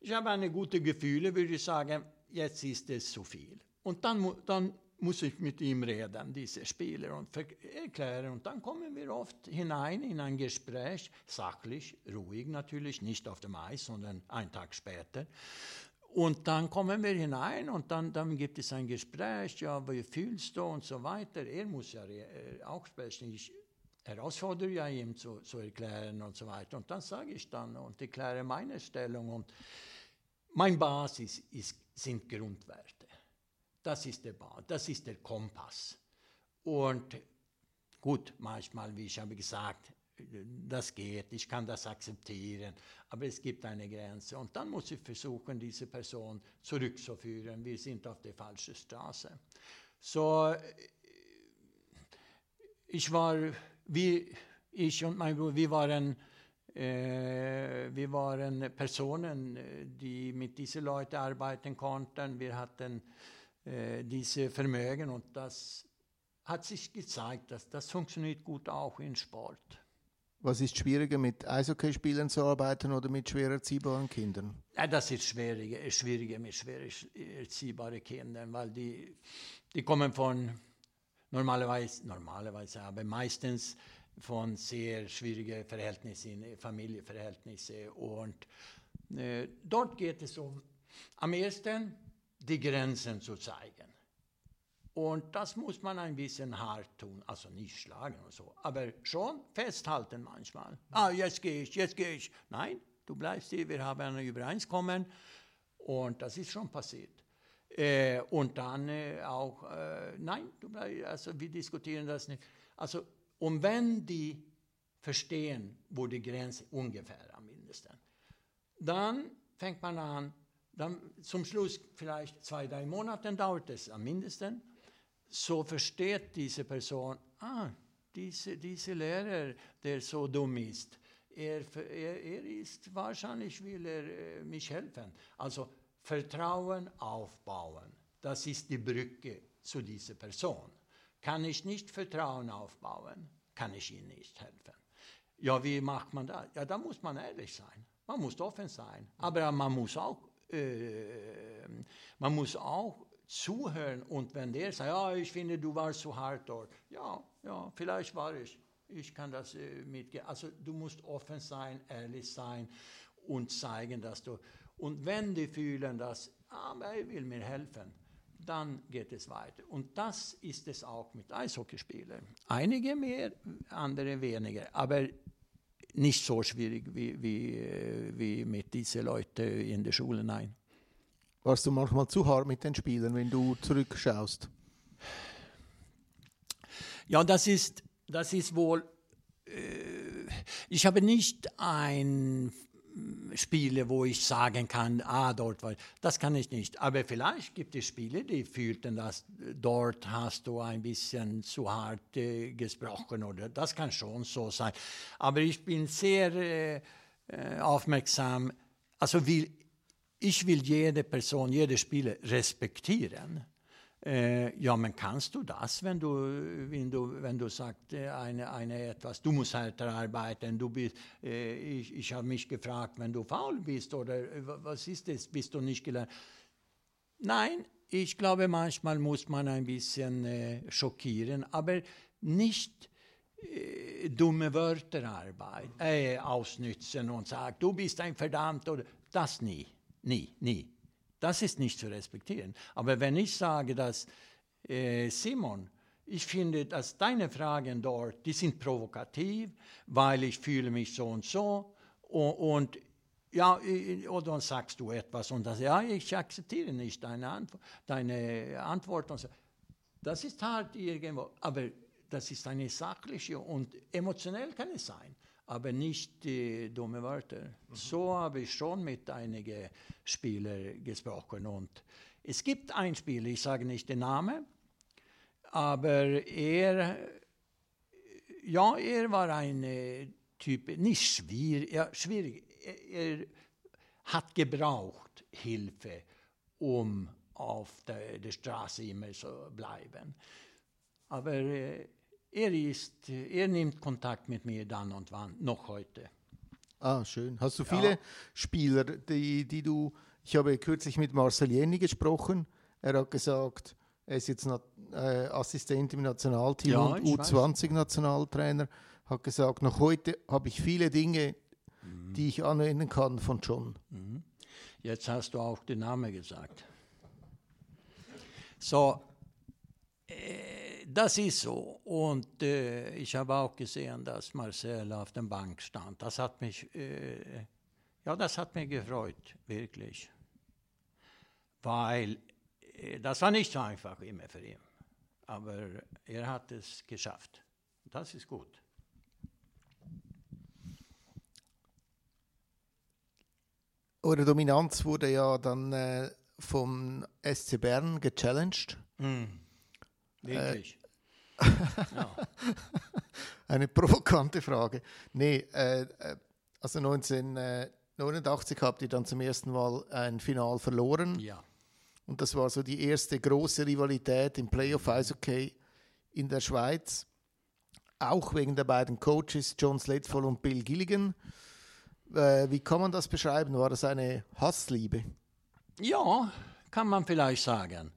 ich habe eine gute Gefühle, würde ich sagen, jetzt ist es zu viel. Und dann, dann muss ich mit ihm reden, diese Spieler, und erklären. Und dann kommen wir oft hinein in ein Gespräch, sachlich, ruhig natürlich, nicht auf dem Eis, sondern einen Tag später. Und dann kommen wir hinein und dann, dann gibt es ein Gespräch, ja, wie fühlst du und so weiter. Er muss ja äh, auch sprechen. Ich herausfordere ja ihm zu, zu erklären und so weiter. Und dann sage ich dann und erkläre meine Stellung. Und mein Basis ist, sind Grundwerte. Das ist der Basis, das ist der Kompass. Und gut, manchmal, wie ich habe gesagt, das geht, ich kann das akzeptieren, aber es gibt eine Grenze. Und dann muss ich versuchen, diese Person zurückzuführen. Wir sind auf der falschen Straße. Så äh, ich war, vi, ich und mein Bruder, wir waren, äh, wir waren Personen, äh, die mit diesen Leuten arbeiten konnten. Wir hatten äh, diese Vermögen und das hat sich gezeigt, dass das funktioniert gut auch in Sport. Was ist schwieriger, mit Eishockeyspielern zu arbeiten oder mit schwer erziehbaren Kindern? Ja, das ist schwieriger, schwieriger mit schwer erziehbaren Kindern, weil die, die kommen von Normalerweise, normalerweise, aber meistens von sehr schwierigen Verhältnissen, Familienverhältnissen. Und äh, dort geht es um am ersten die Grenzen zu zeigen. Und das muss man ein bisschen hart tun, also nicht schlagen und so, aber schon festhalten manchmal. Ah, jetzt gehe ich, jetzt gehe ich. Nein, du bleibst hier, wir haben ein Übereinkommen und das ist schon passiert. Äh, und dann äh, auch, äh, nein, du bleibst, also wir diskutieren das nicht. Also, und wenn die verstehen, wo die Grenze ungefähr am mindesten, dann fängt man an, dann zum Schluss vielleicht zwei, drei Monate dauert es am mindesten, so versteht diese Person, ah, diese, diese Lehrer, der so dumm ist, er, er, er ist wahrscheinlich will er äh, mich helfen. Also Vertrauen aufbauen, das ist die Brücke zu dieser Person. Kann ich nicht Vertrauen aufbauen, kann ich ihm nicht helfen. Ja, wie macht man das? Ja, da muss man ehrlich sein. Man muss offen sein. Aber man muss auch, äh, man muss auch zuhören und wenn der sagt, ja, ich finde, du warst zu hart dort, ja, ja, vielleicht war ich, ich kann das äh, mitgehen. Also du musst offen sein, ehrlich sein und zeigen, dass du, und wenn die fühlen, dass, ah, er will mir helfen, dann geht es weiter. Und das ist es auch mit Eishockeyspielern. Einige mehr, andere weniger, aber nicht so schwierig wie, wie, äh, wie mit diesen Leuten in der Schule, nein. Warst du manchmal zu hart mit den Spielern, wenn du zurückschaust? Ja, das ist, das ist wohl. Äh, ich habe nicht ein Spiele, wo ich sagen kann, ah, dort war. Das kann ich nicht. Aber vielleicht gibt es Spiele, die fühlten, dass dort hast du ein bisschen zu hart äh, gesprochen oder das kann schon so sein. Aber ich bin sehr äh, äh aufmerksam. Also will, ich will jede Person, jede Spieler respektieren. Äh, ja, men kannst du das, wenn du, wenn du, wenn du sagst, äh, eine, eine etwas, du musst härter arbeiten, du bist, äh, ich, ich habe mich gefragt, wenn du faul bist oder was ist das, bist du nicht gelernt? Nein, ich glaube, manchmal muss man ein bisschen äh, schockieren, aber nicht dumme Wörter arbeiten, ausnützen und sagen, du bist ein verdammt oder das nie. Nie, nie. Das ist nicht zu respektieren. Aber wenn ich sage, dass äh, Simon, ich finde, dass deine Fragen dort, die sind provokativ, weil ich fühle mich so und so und, und ja, und dann sagst du etwas und das, ja, ich akzeptiere nicht deine, Antwo deine Antwort. Und so. Das ist halt irgendwo, aber das ist eine sachliche und emotionell kann es sein aber nicht die dumme Wörter. Mhm. So habe ich schon mit einigen Spielern gesprochen. Und es gibt einen Spieler, ich sage nicht den Namen, aber er, ja, er war ein Typ, nicht schwierig, ja, schwierig. Er, er, hat gebraucht Hilfe, um auf der, der Straße immer zu bleiben. Aber äh, er, ist, er nimmt Kontakt mit mir dann und wann, noch heute. Ah, schön. Hast du viele ja. Spieler, die, die du. Ich habe kürzlich mit Marcel Jenny gesprochen. Er hat gesagt, er ist jetzt äh, Assistent im Nationalteam ja, und U20-Nationaltrainer. Hat gesagt, noch heute habe ich viele Dinge, mhm. die ich anwenden kann von John. Mhm. Jetzt hast du auch den Namen gesagt. So, äh, das ist so. Und äh, ich habe auch gesehen, dass Marcel auf der Bank stand. Das hat mich, äh, ja, das hat mich gefreut, wirklich. Weil äh, das war nicht so einfach immer für ihn. Aber er hat es geschafft. Das ist gut. Eure Dominanz wurde ja dann äh, vom SC Bern gechallenged. Mm. Wirklich. Ja. *laughs* Eine provokante Frage. Nee, äh, äh also 1989 habt ihr dann zum ersten Mal ein Final verloren. Ja. Und das war so die erste große Rivalität im Playoff Eishockey in der Schweiz. Auch wegen der beiden Coaches John Sledfall und Bill Gilligan. Äh, wie kann man das beschreiben? War das eine Hassliebe? Ja, kann man vielleicht sagen.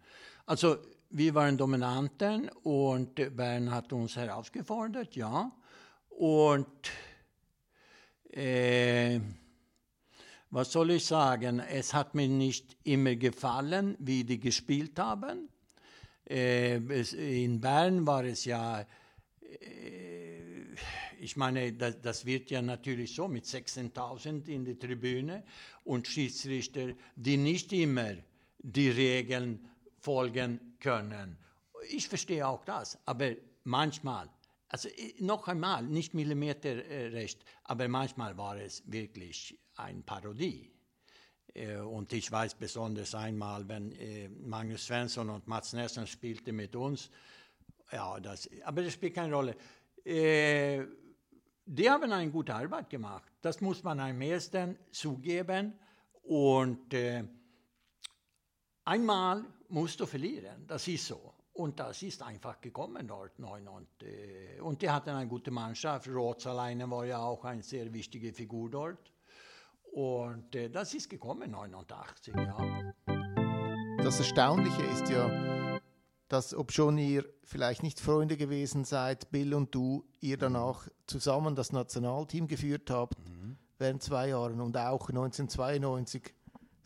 Also wir waren Dominanten und Bern hat uns herausgefordert, ja. Und äh, was soll ich sagen? Es hat mir nicht immer gefallen, wie die gespielt haben. Äh, in Bern war es ja, äh, ich meine, das, das, wird ja natürlich so mit 16.000 in der Tribüne und Schiedsrichter, die nicht immer die Regeln folgen können. Ich verstehe auch das, aber manchmal, also noch einmal, nicht millimeterrecht, aber manchmal war es wirklich eine Parodie. Äh, und ich weiß besonders einmal, wenn äh, Magnus Svensson und Mats Nilsson spielte mit uns, ja, das, aber das spielt keine Rolle. Äh, die haben eine gute Arbeit gemacht. Das muss man am meisten zugeben. Und äh, einmal musst du verlieren, das ist so. Und das ist einfach gekommen dort. Neun und, äh, und die hatten eine gute Mannschaft. Roth alleine war ja auch eine sehr wichtige Figur dort. Und äh, das ist gekommen 89, ja. Das Erstaunliche ist ja, dass obschon ihr vielleicht nicht Freunde gewesen seid, Bill und du, ihr danach zusammen das Nationalteam geführt habt mhm. während zwei Jahren und auch 1992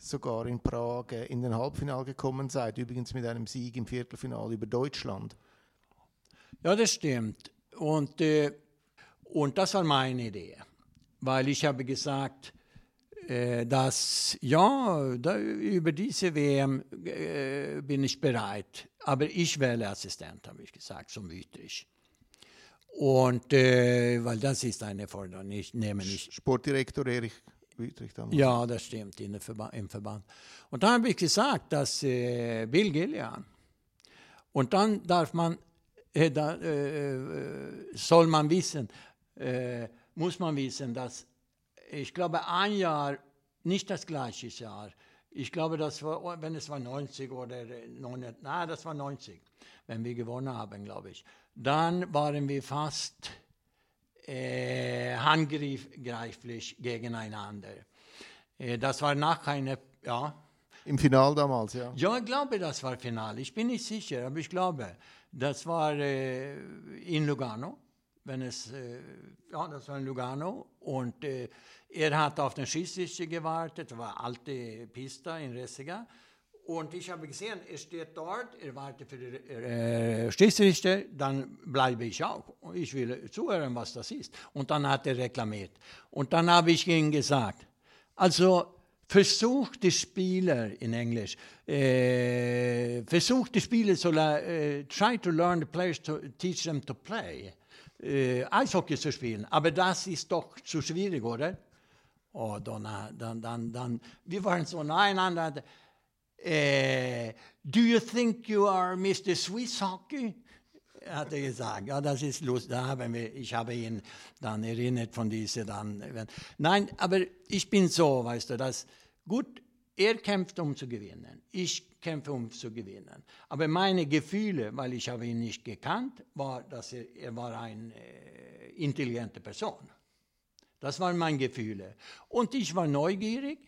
sogar in Prag äh, in den Halbfinal gekommen seid, übrigens mit einem Sieg im Viertelfinale über Deutschland. Ja, das stimmt. Und, äh, und das war meine Idee, weil ich habe gesagt, äh, dass ja, da, über diese WM äh, bin ich bereit, aber ich wähle Assistent, habe ich gesagt, zum Wüterich. Und äh, weil das ist eine Forderung, ich nehme nicht. Sportdirektor Erich Wüterich damals. Ja, das stimmt, in Verba im Verband. Und dann habe ich gesagt, dass äh, Bill Gillian, und dann darf man, äh, da, äh, soll man wissen, muss man wissen, dass ich glaube, ein Jahr, nicht das gleiche Jahr, ich glaube, das war, wenn es war 90 oder 9, nein, das war 90, wenn wir gewonnen haben, glaube ich. Dann waren wir fast äh, handgreiflich gegeneinander. Äh, das war nach einer, ja. Im Final damals, ja? Ja, ich glaube, das war Final. Ich bin nicht sicher, aber ich glaube, das war äh, in Lugano wenn es, äh, ja, das war in Lugano. Und äh, er hat auf den Schiedsrichter gewartet, das war alte Pista in Ressiga. Und ich habe gesehen, er steht dort, er wartet für den äh, Schiedsrichter, dann bleibe ich auch. Ich will zuhören, was das ist. Und dann hat er reklamiert. Und dann habe ich ihm gesagt, also versucht die Spieler in Englisch, äh, versucht die Spieler zu, uh, try to learn the players to teach them to play äh, Eishockey zu spielen. Aber das ist doch zu schwierig, oder? Oh, dann, dann, dann, dann, wir waren so nahe Äh, do you think you are Mr. Swiss Hockey? hat er gesagt. Ja, das ist lustig. Da haben wir, ich habe ihn dann erinnert von dieser dann. Nein, aber ich bin so, weißt du, dass gut, er kämpft, um zu gewinnen. Ich kämpfe, um zu gewinnen. Aber meine Gefühle, weil ich habe ihn nicht gekannt, war, dass er, er war eine äh, intelligente Person. Das waren meine Gefühle. Und ich war neugierig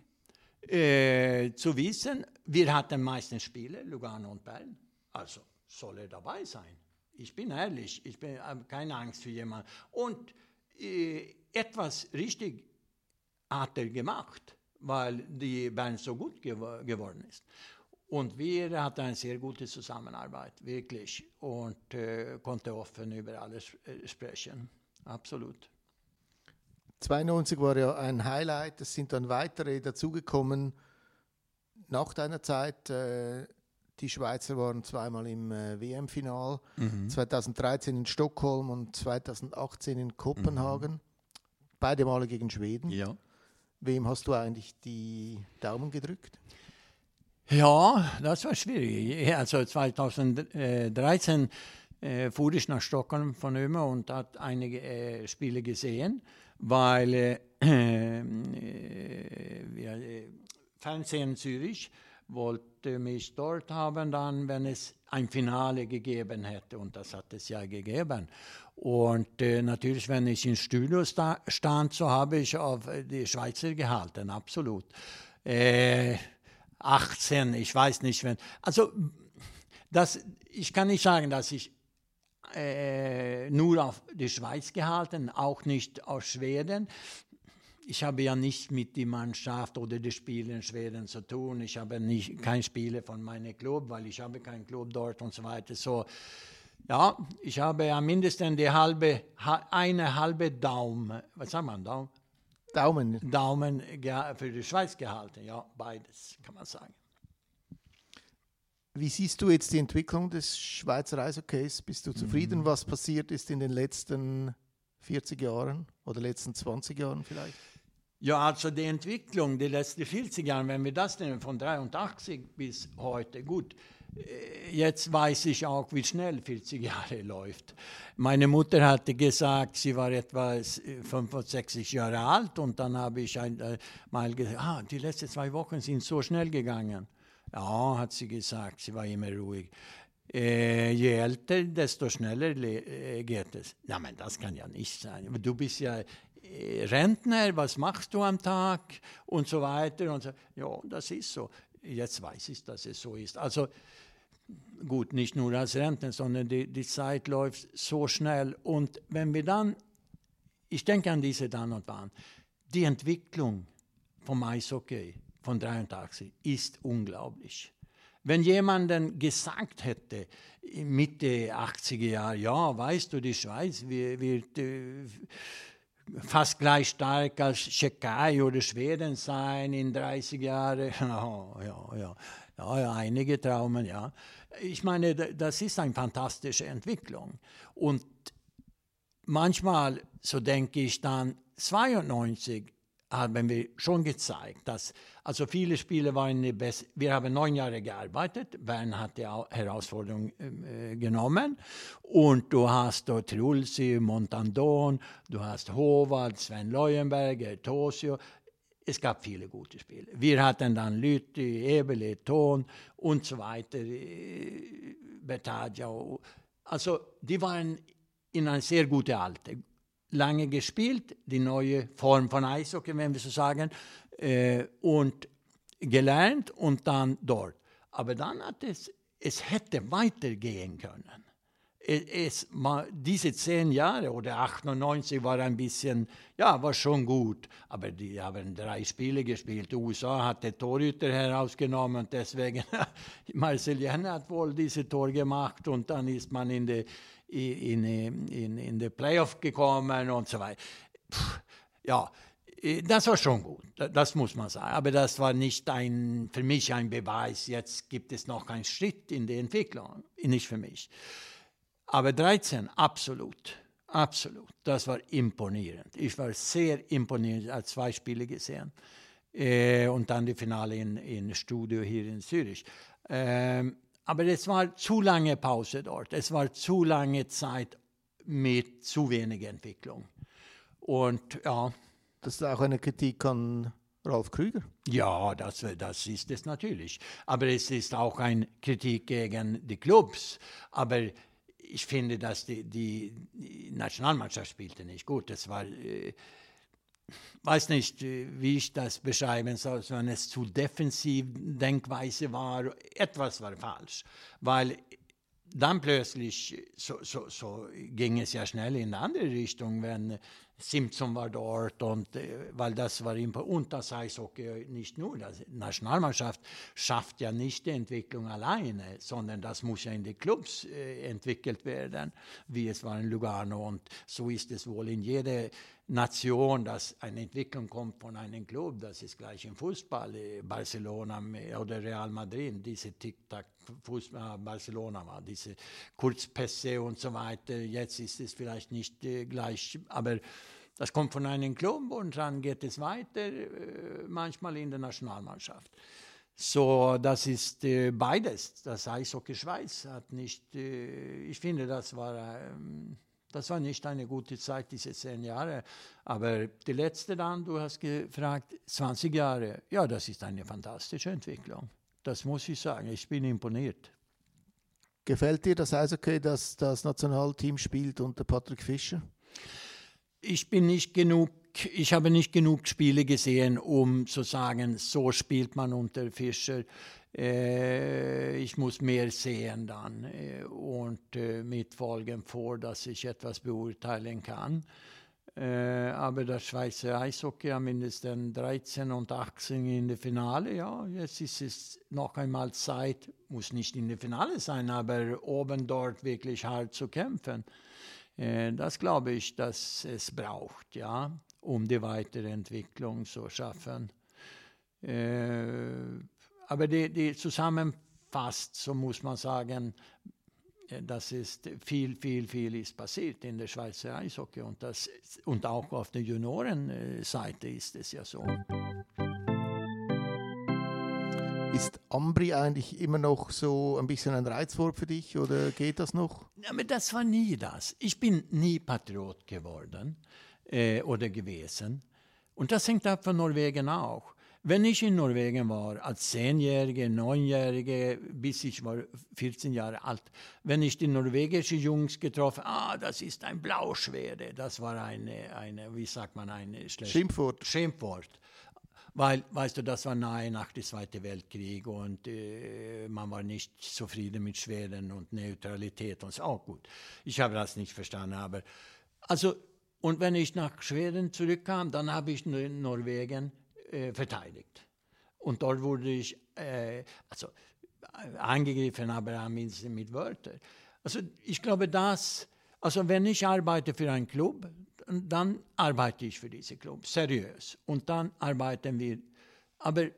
äh, zu wissen, wir hatten meistens Spiele, Lugano und Bern. Also soll er dabei sein. Ich bin ehrlich, ich habe keine Angst für jemanden. Und äh, etwas richtig hat er gemacht weil die Band so gut gew geworden ist. Und wir hatten eine sehr gute Zusammenarbeit, wirklich, und äh, konnte offen über alles äh, sprechen. Absolut. 92 war ja ein Highlight, es sind dann weitere dazugekommen. Nach deiner Zeit, äh, die Schweizer waren zweimal im äh, WM-Final, mhm. 2013 in Stockholm und 2018 in Kopenhagen, mhm. beide Male gegen Schweden. Ja. Wem hast du eigentlich die Daumen gedrückt? Ja, das war schwierig. Also 2013 äh, fuhr ich nach Stockholm von immer und hat einige äh, Spiele gesehen, weil äh, äh, Fernsehen Zürich wollte mich dort haben, dann, wenn es ein Finale gegeben hätte. Und das hat es ja gegeben. Und äh, natürlich, wenn ich im Studio sta stand, so habe ich auf die Schweizer gehalten, absolut. Äh, 18, ich weiß nicht, wenn. Also, das, ich kann nicht sagen, dass ich äh, nur auf die Schweiz gehalten, auch nicht auf Schweden. Ich habe ja nicht mit der Mannschaft oder den Spielen in Schweden zu tun. Ich habe nicht kein Spiele von meinem Club, weil ich habe keinen Club dort und so weiter. So, ja, ich habe ja mindestens die halbe, eine halbe Daumen, was sagt man, Daumen? Daumen. Daumen für die Schweiz gehalten, ja, beides kann man sagen. Wie siehst du jetzt die Entwicklung des Schweizer Eishockeys? Bist du zufrieden, mhm. was passiert ist in den letzten 40 Jahren oder letzten 20 Jahren vielleicht? Ja, also die Entwicklung der letzten 40 Jahre, wenn wir das nehmen, von 83 bis heute, gut, äh, jetzt weiß ich auch, wie schnell 40 Jahre läuft. Meine Mutter hatte gesagt, sie war etwa 65 Jahre alt und dann habe ich äh, mal gesagt, ah, die letzten zwei Wochen sind so schnell gegangen. Ja, hat sie gesagt, sie war immer ruhig. Äh, je älter, desto schneller äh, geht es. Ja, men das kann ja nicht sein. Du bist ja äh, Rentner, was machst du am Tag und so weiter. Und so. Ja, das ist so. Jetzt weiß ich, dass es so ist. Also gut, nicht nur als Rentner, sondern die, die Zeit läuft so schnell. Und wenn wir dann, ich denke an diese dann und wann, die Entwicklung vom Eishockey, von 83 ist unglaublich. Wenn jemand gesagt hätte, Mitte 80er Jahre, ja, weißt du, die Schweiz wird äh, fast gleich stark als Tschechei oder Schweden sein in 30 Jahren. *laughs* Ja, ja, ja, ja, einige Traumen, ja. Ich meine, das ist eine fantastische Entwicklung. Und manchmal, so denke ich dann, 92 haben wir schon gezeigt, dass also viele Spiele waren die best Wir haben neun Jahre gearbeitet. Bern hat die Herausforderung äh, genommen. Und du hast dort Trulsi, Montandon, du hast Howard, Sven Leuenberger, Tosio. Es gab viele gute Spiele. Wir hatten dann Lütti, Ebele, Ton und so weiter, äh, Bertagia. Also die waren in einer sehr guten Alter lange gespielt, die neue Form von Eishockey, wenn wir so sagen, äh, und gelernt und dann dort. Aber dann hat es, es hätte weitergehen können. Es, es, diese zehn Jahre oder 98 war ein bisschen, ja, war schon gut, aber die haben drei Spiele gespielt. Die USA hat den Torhüter herausgenommen und deswegen, *laughs* Marcel Jenner hat wohl diese Tor gemacht und dann ist man in die in, in, in den Playoff gekommen und so weiter. Puh, ja, das war schon gut, das muss man sagen. Aber das war nicht ein, für mich ein Beweis, jetzt gibt es noch einen Schritt in der Entwicklung, nicht für mich. Aber 13, absolut, absolut, das war imponierend. Ich war sehr imponiert, als zwei Spiele gesehen. Äh, und dann die Finale in, in Studio hier in Zürich. Ähm, aber es war zu lange Pause dort. Es war zu lange Zeit mit zu wenig Entwicklung. Und ja. Das ist auch eine Kritik an Ralf Krüger. Ja, das, das ist es natürlich. Aber es ist auch eine Kritik gegen die Clubs. Aber ich finde, dass die, die Nationalmannschaft spielte nicht gut. Das war äh, weiß nicht, wie ich das beschreiben soll, wenn es zu defensiv Denkweise war, etwas war falsch, weil dann plötzlich so, so, so ging es ja schnell in eine andere Richtung, wenn Simpson war dort und äh, weil das war und das Eishockey nicht nur, die Nationalmannschaft schafft ja nicht die Entwicklung alleine, sondern das muss ja in den Clubs äh, entwickelt werden, wie es war in Lugano. Und so ist es wohl in jeder Nation, dass eine Entwicklung kommt von einem Club, das ist gleich im Fußball, äh, Barcelona oder Real Madrid, diese Tic-Tac, Fußball, Barcelona war, diese Kurzpässe und so weiter. Jetzt ist es vielleicht nicht äh, gleich, aber das kommt von einem Club und dann geht es weiter, äh, manchmal in der Nationalmannschaft. So, das ist äh, beides. Das Eishockey Schweiz hat nicht, äh, ich finde, das war ähm, das war nicht eine gute Zeit, diese zehn Jahre. Aber die letzte dann, du hast gefragt, 20 Jahre. Ja, das ist eine fantastische Entwicklung. Das muss ich sagen. Ich bin imponiert. Gefällt dir das Eishockey, dass das Nationalteam spielt unter Patrick Fischer? Ich bin nicht genug ich habe nicht genug Spiele gesehen, um zu sagen, so spielt man unter Fischer. Äh, ich muss mehr sehen dann äh, und äh, mit Folgen vor, dass ich etwas beurteilen kann. Äh, aber das Schweizer Eishockey haben mindestens 13 und 18 in der Finale. Ja, jetzt ist es noch einmal Zeit, muss nicht in der Finale sein, aber oben dort wirklich hart zu kämpfen. Äh, das glaube ich, dass es braucht, ja, um die weitere Entwicklung zu schaffen. Äh, aber die, die zusammenfasst, so muss man sagen, das ist viel, viel, viel ist passiert in der Schweizer Eishockey und, das, und auch auf der Juniorenseite ist es ja so. Ist Ambri eigentlich immer noch so ein bisschen ein Reizwort für dich oder geht das noch? Aber das war nie das. Ich bin nie Patriot geworden äh, oder gewesen. Und das hängt ab von Norwegen auch. Wenn ich in Norwegen war, als Zehnjährige, Neunjährige, bis ich war 14 Jahre alt, wenn ich die norwegischen Jungs getroffen ah, das ist ein Blauschwede, das war eine, eine wie sagt man, ein Schimpfwort. Schimpfwort. Weil, weißt du, das war nahe nach dem Zweiten Weltkrieg und äh, man war nicht zufrieden mit Schweden und Neutralität und so. Auch gut. Ich habe das nicht verstanden, aber also, und wenn ich nach Schweden zurückkam, dann habe ich Norwegen äh, verteidigt. Und dort wurde ich äh, also, angegriffen, aber mit, mit Wörtern. Also ich glaube, dass, also wenn ich arbeite für einen Club, dann arbeite ich für diesen Club, seriös. Und dann arbeiten wir. Aber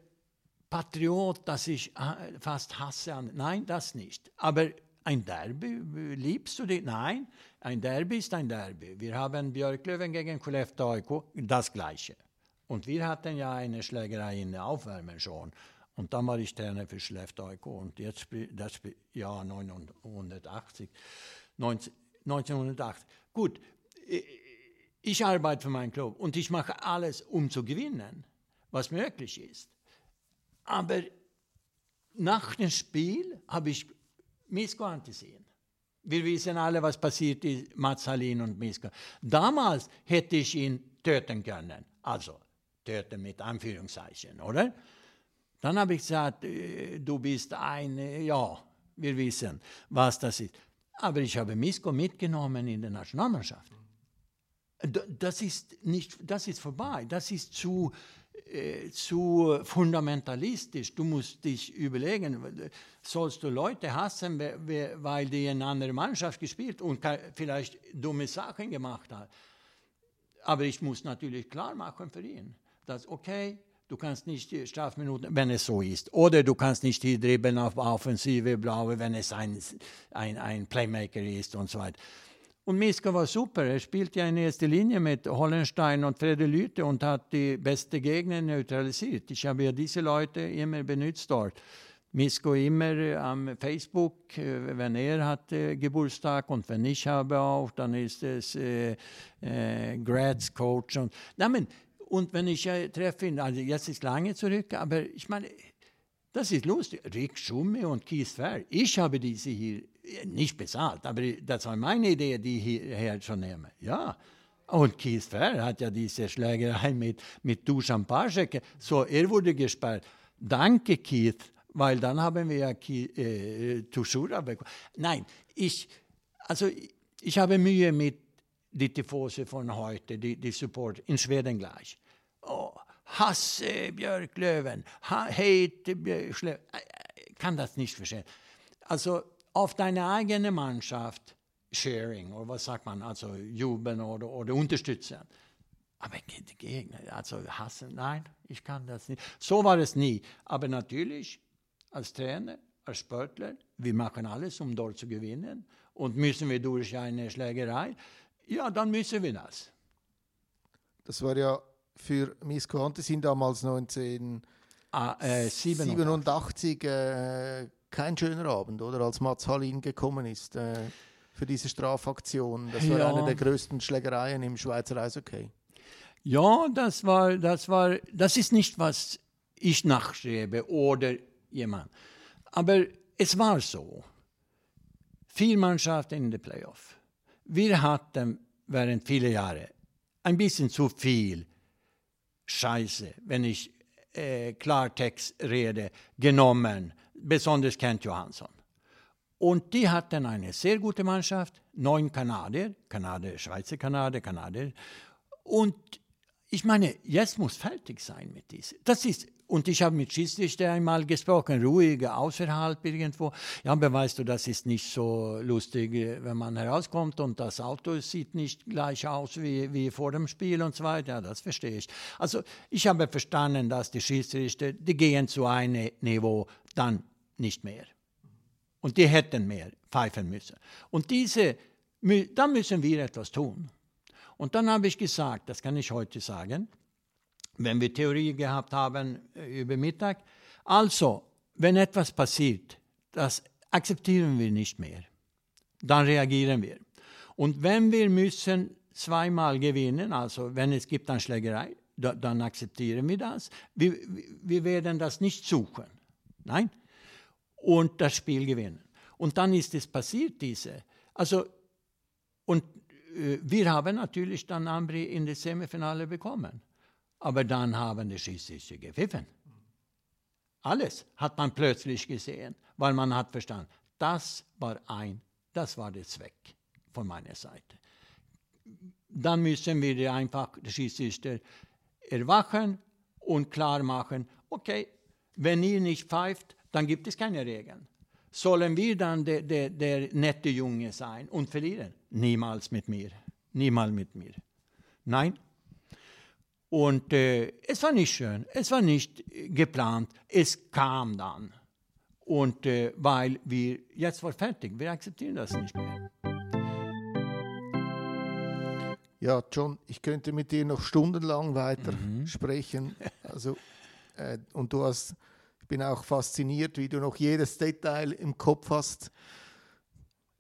Patriot, dass ich äh, fast hasse, nein, das nicht. Aber ein Derby, liebst du dich? Nein, ein Derby ist ein Derby. Wir haben Björklöven gegen Skellefteå das Gleiche. Und wir hatten ja eine Schlägerei in der Aufwärme schon. Und dann war ich Trainer für Skellefteå und jetzt das Jahr 1980, 19, 1980. Gut, ich arbeite für meinen Club und ich mache alles, um zu gewinnen, was möglich ist. Aber nach dem Spiel habe ich Misko angesehen. Wir wissen alle, was passiert ist, Mats Hallin und Misko. Damals hätte ich ihn töten können. Also, töten mit Anführungszeichen, oder? Dann habe ich gesagt, äh, du bist ein, äh, ja, wir wissen, was das ist. Aber ich habe Misko mitgenommen in der Nationalmannschaft. Das ist, nicht, das ist vorbei, das ist zu, äh, zu fundamentalistisch. Du musst dich überlegen, sollst du Leute hassen, weil die in einer anderen Mannschaft gespielt und vielleicht dumme Sachen gemacht haben. Aber ich muss natürlich klar machen für ihn dass, okay, du kannst nicht die Strafminuten, wenn es so ist. Oder du kannst nicht die dribbeln auf Offensive, blaue, wenn es ein, ein, ein Playmaker ist und so weiter. Und Miska war super. Er spielte ja in erster Linie mit Hollenstein und Fredrik Lüte und hat die beste Gegner neutralisiert. Ich habe ja diese Leute immer benutzt dort. Misko immer am Facebook, äh, wenn er hat äh, Geburtstag und wenn ich habe auch, dann ist es äh, äh, Grads Coach. Und, nein, und wenn ich äh, treffe ihn, also jetzt ist lange zurück, aber ich meine, das ist lustig. Rick Schumme und Keith Fair. Ich habe diese hier äh, nicht bezahlt, aber das war meine Idee, die hierher zu nehmen. Ja. Und Keith Fair hat ja diese Schlägerei *laughs* mit, mit Dusan Paschek. So, er wurde gesperrt. Danke, Keith, weil dann haben wir ja Keith, äh, Tushura bekommen. Nein, ich, also ich habe Mühe mit die Tifose von heute, die, die Support in Schweden gleich oh, hasse Björklöven, hate Björklöven. Ich kann das nicht verstehen. Also auf deine eigene Mannschaft Sharing oder was sagt man, also jubeln oder, oder unterstützen. Aber die Gegner, also hassen, nein, ich kann das nicht. So war es nie. Aber natürlich, als Trainer, als Sportler, wir machen alles, um dort zu gewinnen. Und müssen wir durch eine Schlägerei, ja, dann müssen wir das. Das war ja für Misko Antesin damals 1987 ah, äh, äh, kein schöner Abend, oder? Als Mats Hallin gekommen ist äh, für diese Strafaktion. Das war ja. eine der größten Schlägereien im Schweizer Eishockey. Ja, das war, das war, das ist nicht, was ich nachschreibe oder jemand. Aber es war so. Vier Mannschaften in den Playoff. Wir hatten während vieler Jahre ein bisschen zu viel Scheiße, wenn ich äh, Klartext rede, genommen, besonders Kent Johansson. Und die hatten eine sehr gute Mannschaft, neun Kanadier, Kanadier, Schweizer Kanadier, Kanadier. Und ich meine, jetzt muss fertig sein mit diesem. Das ist und ich habe mit Schiedsrichter einmal gesprochen, ruhig, außerhalb irgendwo. Ja, aber weißt du, das ist nicht so lustig, wenn man herauskommt und das Auto sieht nicht gleich aus wie, wie vor dem Spiel und so weiter. Ja, das verstehe ich. Also ich habe verstanden, dass die Schiedsrichter, die gehen zu einem Niveau, dann nicht mehr. Und die hätten mehr pfeifen müssen. Und diese, da müssen wir etwas tun. Und dann habe ich gesagt, das kann ich heute sagen, wenn wir Theorie gehabt haben äh, über Mittag. Also, wenn etwas passiert, das akzeptieren wir nicht mehr. Dann reagieren wir. Und wenn wir müssen zweimal gewinnen, also wenn es gibt eine Schlägerei, da, dann akzeptieren wir das. Wir, wir werden das nicht suchen. Nein. Und das Spiel gewinnen. Und dann ist es passiert, diese. Also, und wir haben natürlich dann Ambri in das Semifinale bekommen. Aber dann haben die Schiedsrichter gepfiffen. Alles hat man plötzlich gesehen, weil man hat verstanden, das war ein, das war der Zweck von meiner Seite. Dann müssen wir einfach die Schiedsrichter erwachen und klar machen, okay, wenn ihr nicht pfeift, dann gibt es keine Regeln. Sollen wir dann der, der, der nette Junge sein und verlieren? Niemals mit mir. Niemals mit mir. Nein, und äh, es war nicht schön, es war nicht geplant, es kam dann. Und äh, weil wir, jetzt war fertig, wir akzeptieren das nicht mehr. Ja, John, ich könnte mit dir noch stundenlang weiter mhm. sprechen. Also, äh, und du hast, ich bin auch fasziniert, wie du noch jedes Detail im Kopf hast.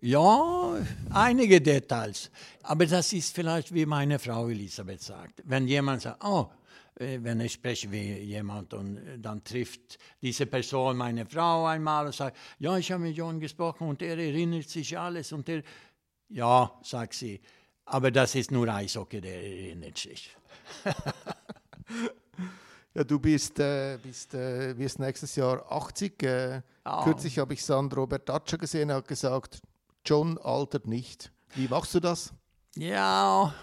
Ja, einige Details. Aber das ist vielleicht, wie meine Frau Elisabeth sagt. Wenn jemand sagt, oh, äh, wenn ich spreche wie jemand und äh, dann trifft diese Person meine Frau einmal und sagt, ja, ich habe mit John gesprochen und er erinnert sich alles und er, ja, sagt sie, aber das ist nur Eishockey, der erinnert sich. *laughs* ja, du bist, äh, bist äh, wirst nächstes Jahr 80. Äh, oh. Kürzlich habe ich Sandro Bertaccia gesehen, er hat gesagt, John altert nicht. Wie machst du das? Ja,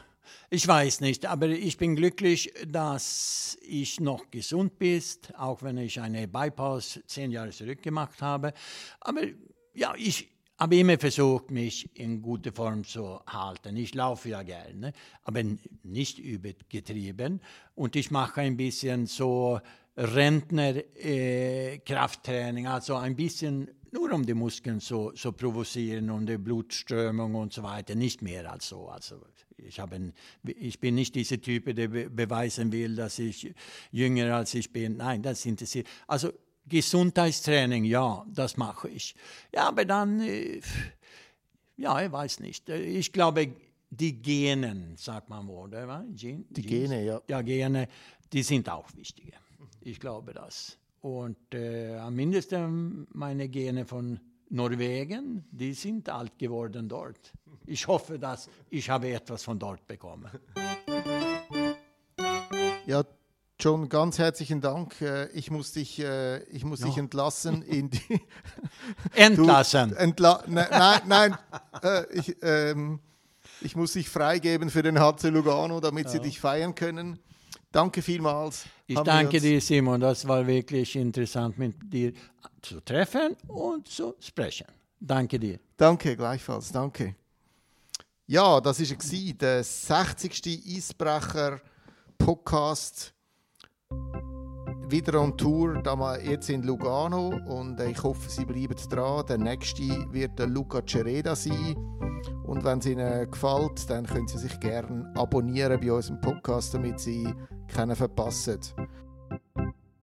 ich weiß nicht, aber ich bin glücklich, dass ich noch gesund bin, auch wenn ich eine Bypass zehn Jahre zurück gemacht habe. Aber ja, ich habe immer versucht, mich in gute Form zu halten. Ich laufe ja gerne, aber nicht übergetrieben. Und ich mache ein bisschen so Rentner-Krafttraining, äh, also ein bisschen nur um die Muskeln zu, zu provozieren und die Blutströmung und so weiter, nicht mehr als so. Also ich, habe, ich bin nicht dieser Typ, der be beweisen will, dass ich jünger als ich bin. Nein, das interessiert. Also Gesundheitstraining, ja, das mache ich. Ja, aber dann, äh, ja, ich weiß nicht. Ich glaube, die Genen, sagt man wohl, oder? Gen die Gene, ja. Ja, Gene, die sind auch wichtige. Ich glaube das. Und äh, am mindesten meine Gene von Norwegen, die sind alt geworden dort. Ich hoffe, dass ich habe etwas von dort bekommen. Ja, John, ganz herzlichen Dank. Äh, ich muss dich, äh, ich muss ja. dich entlassen in die. *laughs* entlassen? entla ne, nein, nein. Äh, ich, ähm, ich muss dich freigeben für den HC Lugano, damit ja. sie dich feiern können. Danke vielmals. Ich danke dir, Simon. Das war wirklich interessant, mit dir zu treffen und zu sprechen. Danke dir. Danke, gleichfalls. Danke. Ja, das war der 60. Eisbrecher-Podcast. Wieder on Tour, jetzt in Lugano. Und ich hoffe, Sie bleiben dran. Der nächste wird Luca Cereda sein. Und wenn es Ihnen gefällt, dann können Sie sich gerne abonnieren bei unserem Podcast, damit Sie keinen verpassen.